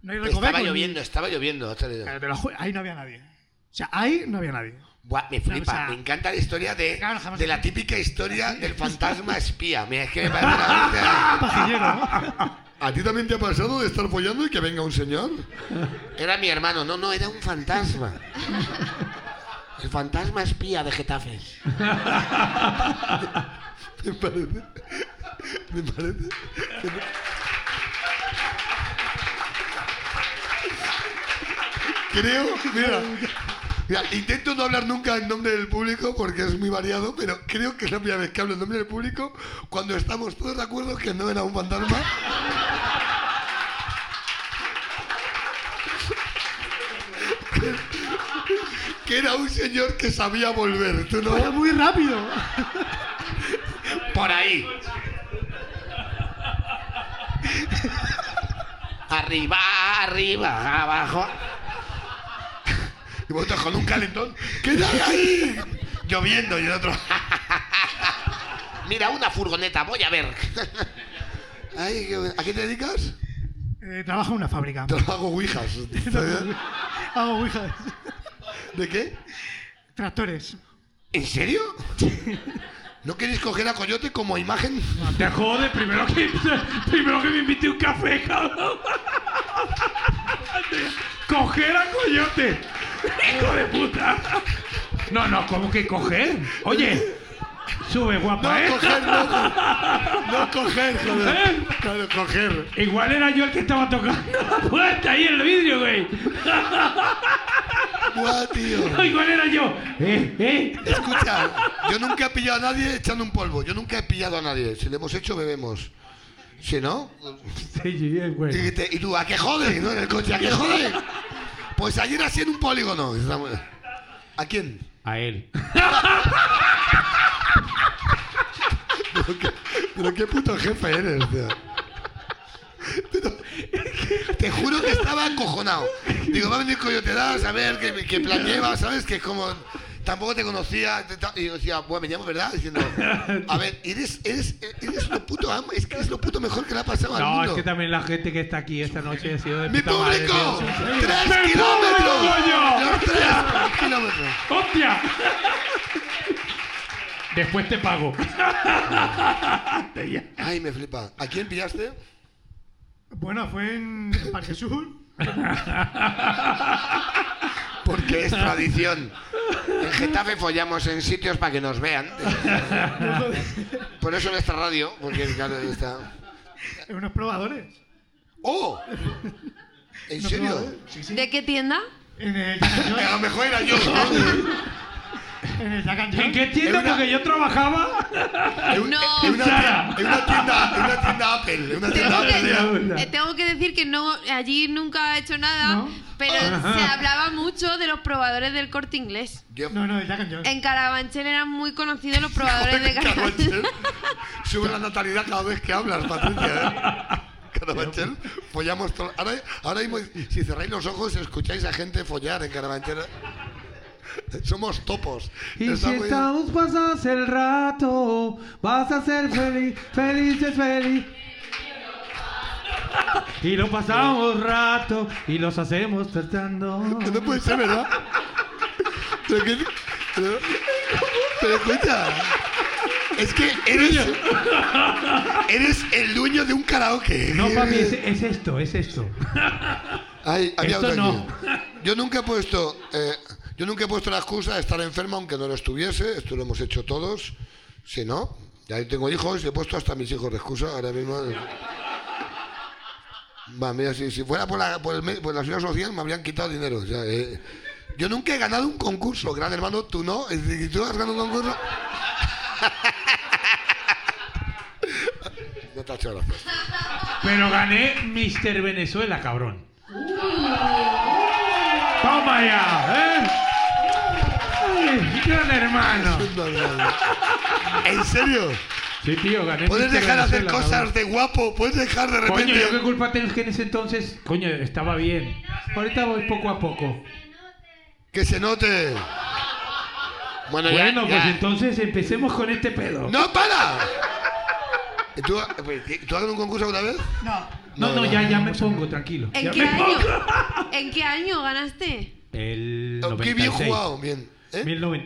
No hay recovecos. Estaba lloviendo, estaba lloviendo. Claro, te lo ju- ahí no había nadie. O sea, ahí no había nadie. Buah, me flipa, o sea- me encanta la historia de, Claro, De la típica historia del fantasma espía. Mira, es que me parece (laughs) ¿no? ¿A ti también te ha pasado de estar follando y que venga un señor? Era mi hermano, no, no, era un fantasma. El fantasma espía de Getafe. (laughs) Me parece. Me parece. que no- Creo, mira, mira, intento no hablar nunca en nombre del público porque es muy variado, pero creo que es la primera vez que hablo en nombre del público cuando estamos todos de acuerdo que no era un fantasma. que era un señor que sabía volver. ¿Tú no? Era muy rápido. Por ahí. Arriba, arriba, abajo. Y vosotros con un calentón. ¡Queda ahí! Lloviendo y el otro. Mira, una furgoneta, voy a ver. Ay, qué bueno. ¿A qué te dedicas? Eh, trabajo en una fábrica. Trabajo ouijas. Hago ouijas. ¿De qué? Tractores. ¿En serio? ¿No queréis coger a Coyote como imagen? No te jode, primero que, primero que me invite un café, cabrón. Coger a coyote. Hijo de puta. No, no, ¿cómo que coger? Oye, sube No, guapa, ¿eh? coger, no. No coger, joder. ¿Eh? Claro, coger. Igual era yo el que estaba tocando la puerta ahí en el vídeo, güey. Buah, tío. Igual era yo. Eh, eh. Escucha, yo nunca he pillado a nadie echando un polvo. Yo nunca he pillado a nadie. Si le hemos hecho, bebemos. Si no, Sí, sí, bueno. y, te- y tú, ¿a qué jode? ¿No? En el coche, ¿a qué jode? Pues ayer así en un polígono. ¿A quién? A él. (laughs) (laughs) Pero qué, pero qué puto jefe eres, tío. Pero te juro que estaba acojonado. Digo, va a venir Coyote a ver qué, qué plan lleva, ¿sabes? Que es como... Tampoco te conocía. te- ta- Y yo decía, bueno, me llamo, ¿verdad? Diciendo, a ver, eres, eres, eres lo puto amo, es que eres lo puto mejor que le ha pasado al No, es que también la gente que está aquí esta noche ha sido de ¡Mi puta público! ¡Tres ¡Mi kilómetros! público, tres kilómetros! ¡Hostia! Después te pago. (laughs) Ay, me flipa. ¿A quién pillaste? Bueno, fue en en Parque Sur. (laughs) Porque es tradición. En Getafe follamos en sitios para que nos vean. Por eso nuestra radio, porque claro, está... En unos probadores. ¡Oh! ¿En serio? ¿De qué tienda? En el (laughs) A lo mejor era yo. En el Jack and Joy. ¿En qué tienda? Una- Porque yo trabajaba. En, No. en una, tienda, en una tienda, en una tienda Apple. En una tienda Tengo Apple. que, eh, tengo que decir que no, allí nunca he hecho nada, ¿No? pero se hablaba mucho de los probadores del corte inglés. Yo- No, no, and Joy. En Carabanchel eran muy conocidos los (laughs) probadores de Carabanchel. Carabanchel. Sube la natalidad cada vez que hablas, Patricia. ¿eh? (laughs) Carabanchel, follamos todo. Ahora, ahora mismo, si cerráis los ojos, escucháis a gente follar en Carabanchel. (laughs) Somos topos. Y Está si muy- estamos pasas el rato, vas a ser feliz, felices, feliz. Y lo pasamos rato y los hacemos tratando. No puede ser, ¿verdad? Pero, que- pero, pero escucha. Es que eres, eres el dueño de un karaoke. No, papi, es, es esto, es esto. Ay, había Esto otro no. aquí. Yo nunca he puesto, eh, yo nunca he puesto la excusa de estar enfermo aunque no lo estuviese. Esto lo hemos hecho todos. Si no, ya yo tengo hijos y he puesto hasta a mis hijos de excusa. Ahora mismo. Va, mira, si, si fuera por la, por, el, por la seguridad social me habrían quitado dinero. eh. Yo nunca he ganado un concurso, gran hermano, tú no. Decir, ¿Tú has ganado un concurso? (laughs) No te ha hecho gracia. Pero gané Mr. Venezuela, cabrón. Toma ya, ¿eh? Gran hermano. ¿En serio? Sí, tío, gané ¿Puedes dejar de hacer cosas cabrón. de guapo? ¿Puedes dejar de repente...? Coño, yo qué culpa tengo que en ese entonces, coño, estaba bien. Ahorita voy poco a poco. Que se note. Bueno, ya, Bueno, pues ya. entonces empecemos con este pedo. ¡No, para! ¿Y ¿Tú, ¿Tú has ganado un concurso alguna vez? No. No, no, ya, ya me pongo, tranquilo. ¿En Ya qué me año? pongo. ¿En qué año ganaste? El Oh, ¡Qué bien 96. jugado! Bien. ¿Eh?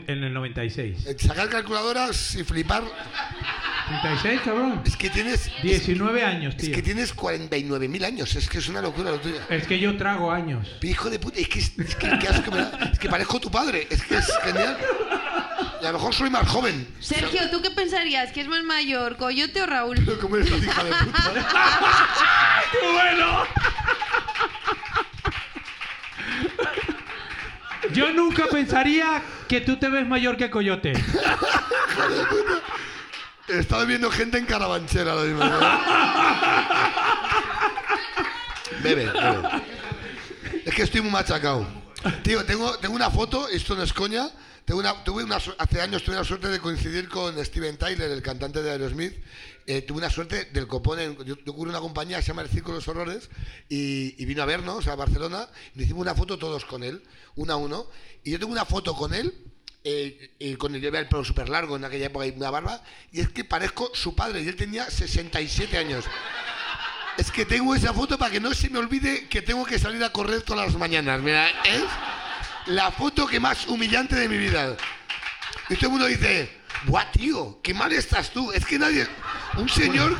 En el 96. Eh, Sacar calculadoras y flipar. 36, cabrón. Es que tienes... 19 años, Es tío. que tienes 49.000 años. Es que es una locura lo tuyo. Es que yo trago años. Hijo de puta, es que, es, es que, qué asco me da. Es que parezco tu padre. Es que es genial. Y a lo mejor soy más joven. Sergio, ¿tú qué pensarías? ¿Que es más mayor, Coyote o Raúl? Pero ¿Cómo eres hija de puta? (laughs) ¡Qué bueno! Yo nunca pensaría que tú te ves mayor que Coyote. Estado viendo gente en carabanchera ahora mismo. Bebe, bebe. Es que estoy muy machacado. Tío, tengo, tengo una foto, esto no es coña. Tengo una, tuve una, hace años tuve la suerte de coincidir con Steven Tyler, el cantante de Aerosmith. Eh, tuve una suerte del copón. En, yo, yo una compañía que se llama El Círculo de los Horrores y, y vino a vernos a Barcelona. Y hicimos una foto todos con él, uno a uno. Y yo tengo una foto con él eh, eh, con el el pelo súper largo en aquella época y una barba, y es que parezco su padre, y él tenía 67 años. Es que tengo esa foto para que no se me olvide que tengo que salir a correr todas las mañanas. Mira, es la foto que más humillante de mi vida. Y todo el mundo dice, ¡buah, tío! ¡Qué mal estás tú! Es que nadie... Un señor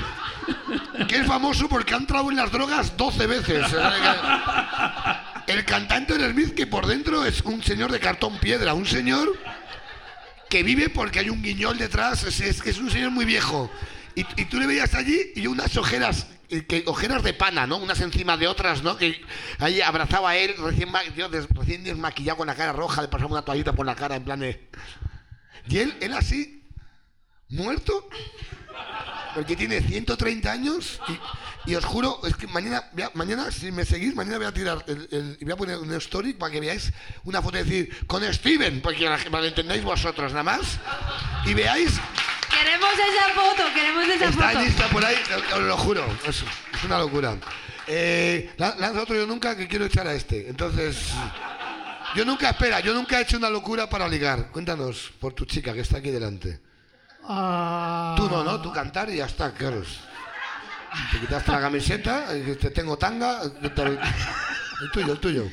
que es famoso porque ha entrado en las drogas 12 veces. El cantante de Smith que por dentro es un señor de cartón piedra, un señor que vive porque hay un guiñol detrás, es, es es un señor muy viejo. Y, y tú le veías allí y unas ojeras, que, ojeras de pana, ¿no? Unas encima de otras, ¿no? Que ahí abrazaba a él, recién, tío, des- recién desmaquillado con la cara roja, le pasaba una toallita por la cara en plan de... Y él, él así, muerto, porque tiene 130 años y, y os juro, es que mañana, a- mañana si me seguís, mañana voy a tirar el, el- voy a poner un story para que veáis una foto y decir, con Steven, porque para que entendáis vosotros nada más, y veáis, Queremos esa foto, queremos esa está foto. Insta por ahí, os lo juro, es, es una locura. Eh, la- lanza otro yo nunca que quiero echar a este. Entonces, yo nunca, espera, yo nunca he hecho una locura para ligar. Cuéntanos por tu chica que está aquí delante. Ah, Tú no, ¿no? Tú cantar y ya está, claro. Te quitaste la camiseta, te tengo tanga. El tuyo, el tuyo.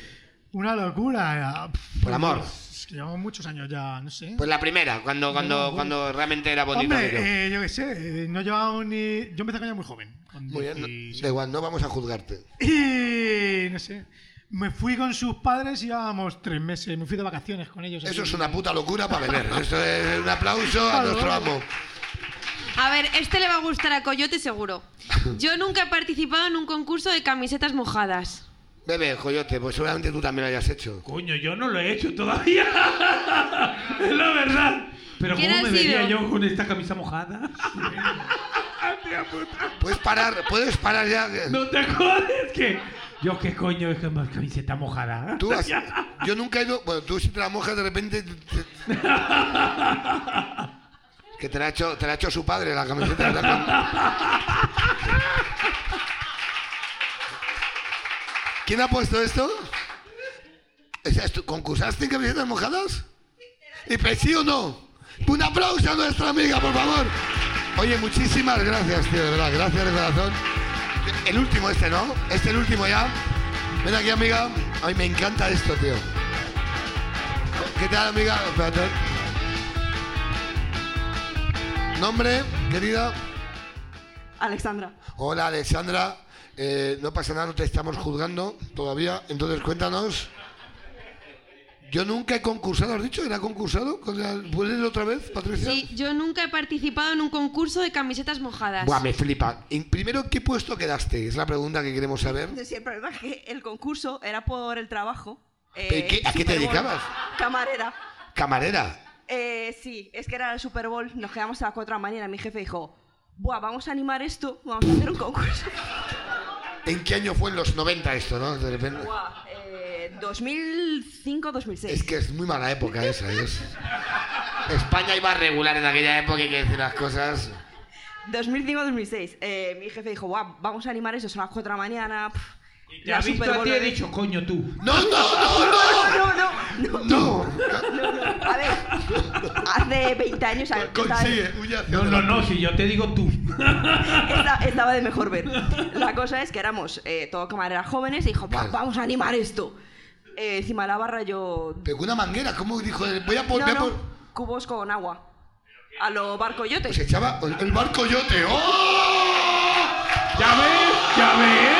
Una locura. Por amor. Es que llevamos muchos años ya, no sé. Pues la primera, cuando, cuando, cuando realmente era bonito. Hombre, eh, yo qué sé, eh, no llevamos ni... Yo empecé a cañar muy joven. Muy bien, no- 16. da igual, no vamos a juzgarte. Y no sé. Me fui con sus padres y llevábamos tres meses. Me fui de vacaciones con ellos. Eso aquí. es una puta locura para beber. Eso es un aplauso a nuestro amo. A ver, este le va a gustar a Coyote seguro. Yo nunca he participado en un concurso de camisetas mojadas. Bebe, Coyote, pues seguramente tú también lo hayas hecho. Coño, yo no lo he hecho todavía. (laughs) es la verdad. Pero ¿Quién ¿cómo me vería sido? yo con esta camisa mojada? (laughs) Puedes parar, puedes parar ya. no te jodes que... Yo qué coño es que más camiseta mojada. Tú has- (laughs) yo nunca he ido. Bueno, tú si te la mojas de repente. te- que te la, ha hecho, te la ha hecho su padre la camiseta. ¿Quién ha puesto esto? O sea, ¿tú ¿Concursaste en camisetas mojadas? ¿Y pues sí o no? Un aplauso a nuestra amiga, por favor. Oye, muchísimas gracias, tío, de verdad. Gracias de corazón. El último este, ¿no? Este el último ya. Ven aquí, amiga. Ay, me encanta esto, tío. ¿Qué tal, amiga? Espérate. ¿Nombre, querida? Alexandra. Hola, Alexandra. Eh, no pasa nada, no te estamos juzgando todavía. Entonces, cuéntanos. Yo nunca he concursado, ¿has dicho? ¿Era concursado? ¿Puedes otra vez, Patricia? Sí, yo nunca he participado en un concurso de camisetas mojadas. Buah, me flipa. En- primero, ¿en qué puesto quedaste? Es la pregunta que queremos saber. Sí, el problema es que el concurso era por el trabajo. eh, ¿Pero qué- a qué te dedicabas? Camarera. Camarera. Eh, sí, es que era el Super Bowl, nos quedamos a las 4 de la mañana. Mi jefe dijo: Buah, vamos a animar esto, vamos a hacer un concurso. ¿En qué año fue? En los 90 esto, ¿no? De repente. Buah, eh, 2005-2006. Es que es muy mala época esa. Es... España iba regular en aquella época, hay que decir las cosas. 2005-2006. Eh, mi jefe dijo: Buah, vamos a animar esto, son las 4 de la mañana. pff, Te ha visto a ti y he bebé". dicho, coño tú. ¡No, no, (laughs) no, no! No, no, no. ¡No! No, no. A ver, hace 20 años Consigue, huye hacia No, no, no, si yo te digo tú. (laughs) esta- estaba de mejor ver. La cosa es que éramos eh, todo camareras jóvenes y dijo, "Va, Vale. vamos a animar esto. Eh, encima de la barra yo... Pegó una manguera, ¿cómo dijo? Voy a por- cubos con agua. A lo barco yote. Se echaba el- el barco yote. ¡Oh! ¿Ya ves? ¿Ya ves?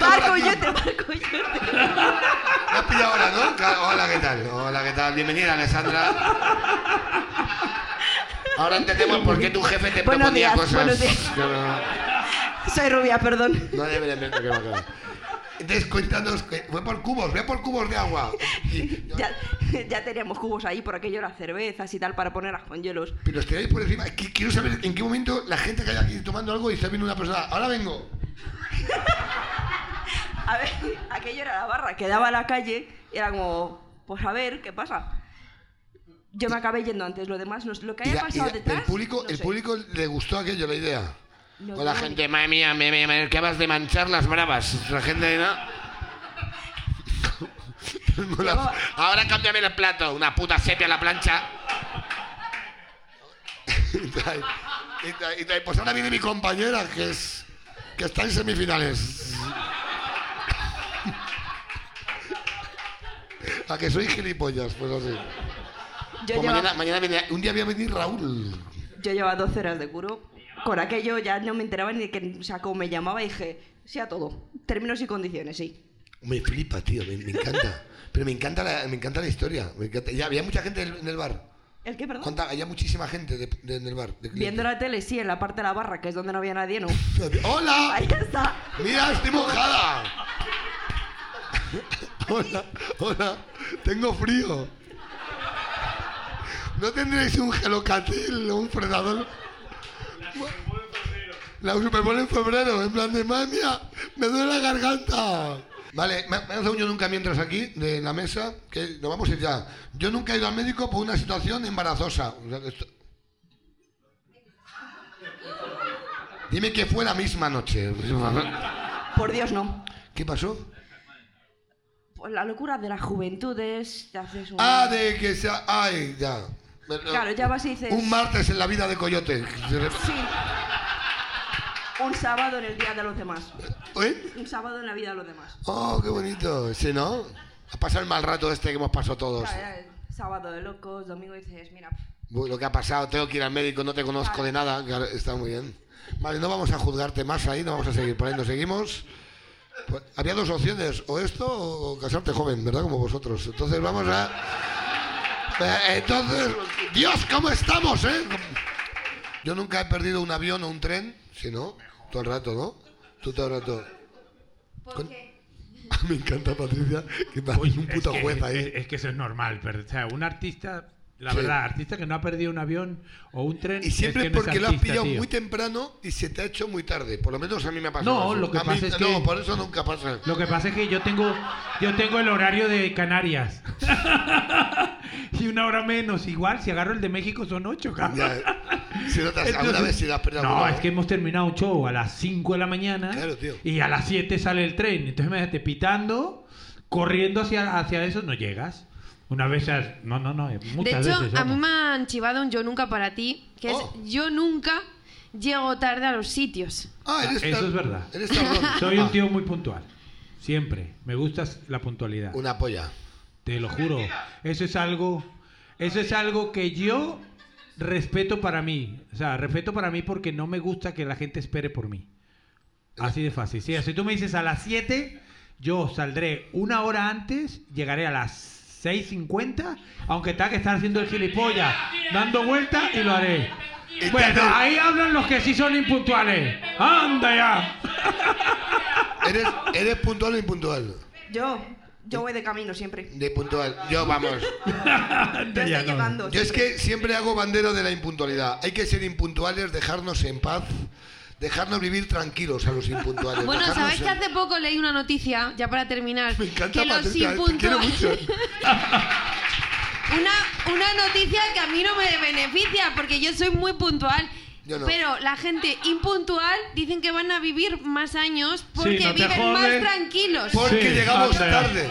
Barco aquí. yote, barco yote. Me has pillado ahora, ¿no? Claro, Hola, ¿qué tal? Hola, ¿qué tal? Bienvenida, Alessandra. Ahora entendemos por qué tu jefe te Buenos proponía días, cosas. que no- Soy rubia, perdón. No debe de que va a acabar. Entonces, cuéntanos, que fue por cubos, fue por cubos de agua. Y- Ya, ya teníamos cubos ahí, por aquello las cervezas y tal, para ponerlas con hielos. Pero los tiráis por encima. Qu- Quiero saber en qué momento la gente que hay aquí tomando algo y está viendo una persona. Ahora vengo. (laughs) A ver, aquello era la barra que daba a la calle y era como, pues a ver, ¿qué pasa? Yo me acabé yendo antes, lo demás, no- lo que haya la- pasado la- detrás. el público, no el sé. público le gustó aquello, la idea. No, Con la no, gente, madre mía, me, me, me acabas de manchar las bravas. La gente, ¿no? (laughs) Tengo la- Ahora cámbiame el plato, una puta sepia a la plancha. (laughs) y trae- y trae- y trae, Pues ahora viene mi compañera que es que está en semifinales. A que soy gilipollas, pues así. Yo, Pues lleva- mañana, mañana viene, un día voy a venir Raúl. yo llevaba 12 horas de curo. Con aquello ya no me enteraba ni de que, o sea, como me llamaba, dije, sí a todo. Términos y condiciones, sí. Me flipa, tío, me, me encanta. Pero me encanta la, me encanta la historia. me encanta. Ya había mucha gente en el bar. ¿El qué, perdón? ¿Cuánta? Había muchísima gente de- de- en el bar. de Viendo clientes. la tele, sí, en la parte de la barra, que es donde no había nadie, no. (laughs) ¡Hola! Ahí está. ¡Mira, estoy mojada! (laughs) hola, hola, tengo frío. ¿No tendréis un gelocatil o un frenador? La Super Bowl en febrero, en plan de madre mía, me duele la garganta. Vale, me, me hace un yo nunca mientras aquí, de la mesa, que nos vamos a ir ya. Yo nunca he ido al médico por una situación embarazosa. O sea, que esto- Dime que fue la misma noche. Por Dios, no. ¿Qué pasó? Pues la locura de las juventudes, te haces un... Ah, de que sea... Ay, ya. Claro, ya vas y dices... Un martes en la vida de Coyote. Sí. Un sábado en el día de los demás. ¿Eh? Un sábado en la vida de los demás. Oh, qué bonito. Sí, ¿no? Ha pasado el mal rato este que hemos pasado todos. Claro, sábado de locos, domingo dices, mira, Uy, Lo que ha pasado, tengo que ir al médico, no te conozco de nada. Claro, Está muy bien. Vale, no vamos a juzgarte más ahí, no vamos a seguir por ahí, nos seguimos. Pues, había dos opciones, o esto o casarte joven, ¿verdad? Como vosotros. Entonces vamos a... Eh, Entonces, Dios, ¿cómo estamos, eh? Yo nunca he perdido un avión o un tren, si no, todo el rato, ¿no? Tú todo el rato. Con- (laughs) Me encanta Patricia, que parece un puto es que, juez ahí. Es, es que eso es normal. Pero, o sea, un artista, la Sí. verdad, artista que no ha perdido un avión o un tren. Y siempre es que no es porque lo has pillado tío. muy temprano y se te ha hecho muy tarde. Por lo menos a mí me ha pasado. No, eso. lo que A mí- pasa es que- No, por eso nunca pasa. Lo que pasa es que yo tengo, yo tengo el horario de Canarias. (laughs) y una hora menos. Igual, si agarro el de México son ocho, cabrón. Ya, si no te has, Entonces- vez si perdido No, es que hemos terminado un show a las 5 de la mañana Claro, tío. y a las 7 sale el tren. Entonces imagínate, pitando, corriendo hacia, hacia eso, no llegas. Una vez, has- no, no, no, De muchas hecho, veces. a mí me han chivado un yo nunca para ti, que Oh. es yo nunca llego tarde a los sitios. Ah, eres Eso tar- es verdad. Eres. (laughs) Soy un Ah, tío muy puntual. Siempre. Me gusta la puntualidad. Una polla. Te lo juro. Eso es algo. Eso es algo que yo respeto para mí. O sea, respeto para mí porque no me gusta que la gente espere por mí. Así de fácil. Sí, si tú me dices a las 7, yo saldré una hora antes, llegaré a las 6.50, aunque tenga que estar haciendo el gilipollas, dando vueltas y lo haré. Bueno, ahí hablan los que sí son impuntuales. ¡Anda ya! ¿Eres, ¿Eres puntual o impuntual? yo, yo voy de camino siempre. De puntual. Yo, vamos. (laughs) Yo Ya estoy no. llegando. Yo es que siempre hago bandero de la impuntualidad. Hay que ser impuntuales, dejarnos en paz, dejarnos vivir tranquilos a los impuntuales. Bueno, dejarnos ¿sabes que hace poco leí una noticia, ya para terminar? Me encanta que los impuntuales... mucho. (laughs) Una, una noticia que a mí no me beneficia, porque yo soy muy puntual. Yo no. Pero la gente impuntual dicen que van a vivir más años porque no te viven más jodes. tranquilos. Porque Sí, llegamos anda tarde.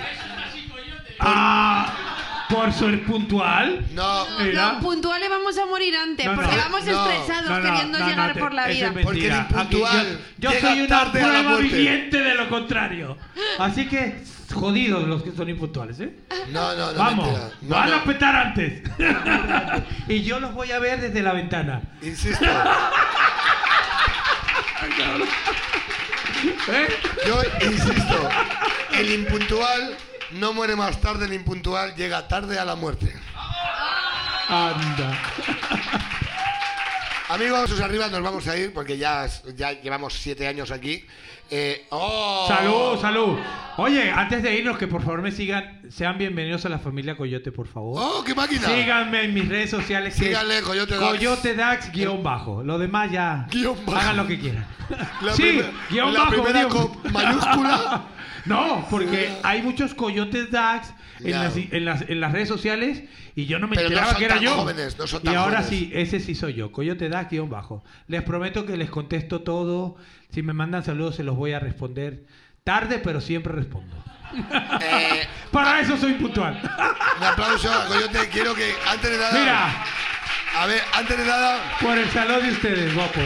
Ah, por ser puntual. No, Mira. Los puntuales vamos a morir antes, No, no. porque vamos No. estresados No, no, queriendo no, llegar no, te- por la eso vida. es mentira. Porque el Aquí impuntual yo, yo llega soy una tarde a la prueba muerte. viviente de lo contrario. Así que jodidos los que son impuntuales, ¿eh? no, no, no. Vamos, mentira. No, van no. a petar antes. (laughs) y yo los voy a ver desde la ventana. Insisto. ¿eh? Yo insisto. El impuntual no muere más tarde, el impuntual llega tarde a la muerte. Anda. Amigos, os arriba nos vamos a ir porque ya, ya llevamos siete años aquí. Eh, ¡oh! Salud, salud. Oye, antes de irnos, que por favor me sigan, sean bienvenidos a la familia Coyote, por favor. ¡Oh, qué máquina! Síganme en mis redes sociales. Síganle, Coyote Dax. Coyote Dax, guion bajo. Lo demás ya. Guión bajo. Hagan lo que quieran. La sí, guion la bajo. primera con mayúscula. (laughs) no, porque hay muchos Coyotes Dax en, Ya. las, en, las, en las redes sociales y yo no me Pero no enteraba son que era tan yo. jóvenes, no son y tan ahora jóvenes. sí, ese sí soy yo. Coyote Dax, guion bajo. Les prometo que les contesto todo. Si me mandan saludos, se los voy a responder. Tarde, pero siempre respondo. Eh, (laughs) Para eso soy puntual. un aplauso a Coyote. Quiero que, antes de nada. Mira, A ver, antes de nada, por el salón de ustedes, guapos.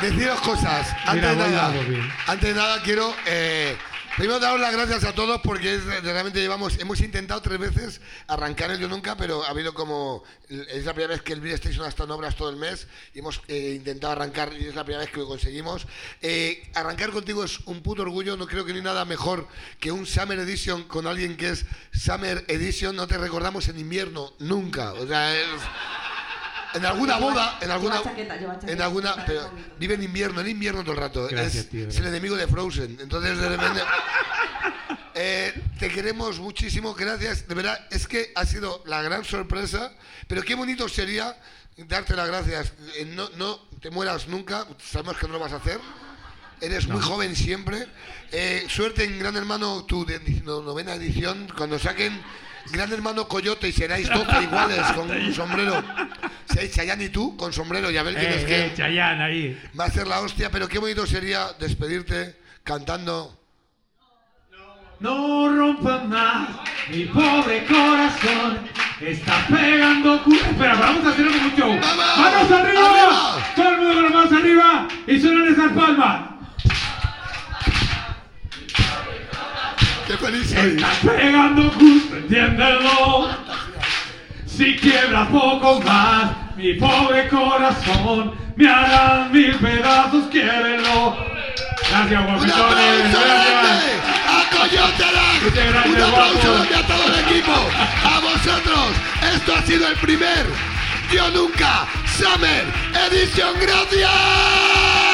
deciros cosas. Antes Mira, de voy nada, dando bien. antes de nada quiero eh, primero daros las gracias a todos porque es- realmente llevamos, hemos intentado tres veces arrancar el Yo Nunca, pero ha habido como es la primera vez que el Beer Station ha estado en obras todo el mes y hemos eh, intentado arrancar y es la primera vez que lo conseguimos. Eh, arrancar contigo es un puto orgullo, no creo que ni nada mejor que un Summer Edition con alguien que es Summer Edition, no te recordamos en invierno nunca, o sea, es en alguna Lleva- boda, en alguna lleva chaqueta, lleva chaqueta. en alguna pero vive en invierno, en invierno todo el rato. Gracias, es, tío, es el enemigo de Frozen. Entonces de repente (laughs) eh, te queremos muchísimo, gracias. De verdad, es que ha sido la gran sorpresa, pero qué bonito sería darte las gracias. Eh, no, no te mueras nunca, sabemos que no lo vas a hacer. Eres muy joven siempre. Eh, suerte en Gran Hermano, tu de- no- novena edición, cuando saquen Gran Hermano Coyote y seráis 12 iguales con un (laughs) sombrero. Seáis Chayanne y tú con sombrero y a ver quién es Eh, quién. eh, Chayanne ahí. Va a ser la hostia, pero qué bonito sería despedirte cantando. No rompan más mi pobre corazón. Está pegando cu- Espera, vamos a hacer un show. ¡Vamos! ¡Manos arriba! ¡Arriba! Todo el mundo con las manos arriba y suenan esas palmas. Estás pegando justo, entiéndelo. Si quiebras poco más, mi pobre corazón me harán mil pedazos, quiérelo. Gracias, ¡Un guapetones. aplauso grande Gracias. a Coyote ¡Un aplauso grande a todo el equipo! ¡A vosotros! Esto ha sido el primer Yo Nunca Summer Edition. ¡Gracias!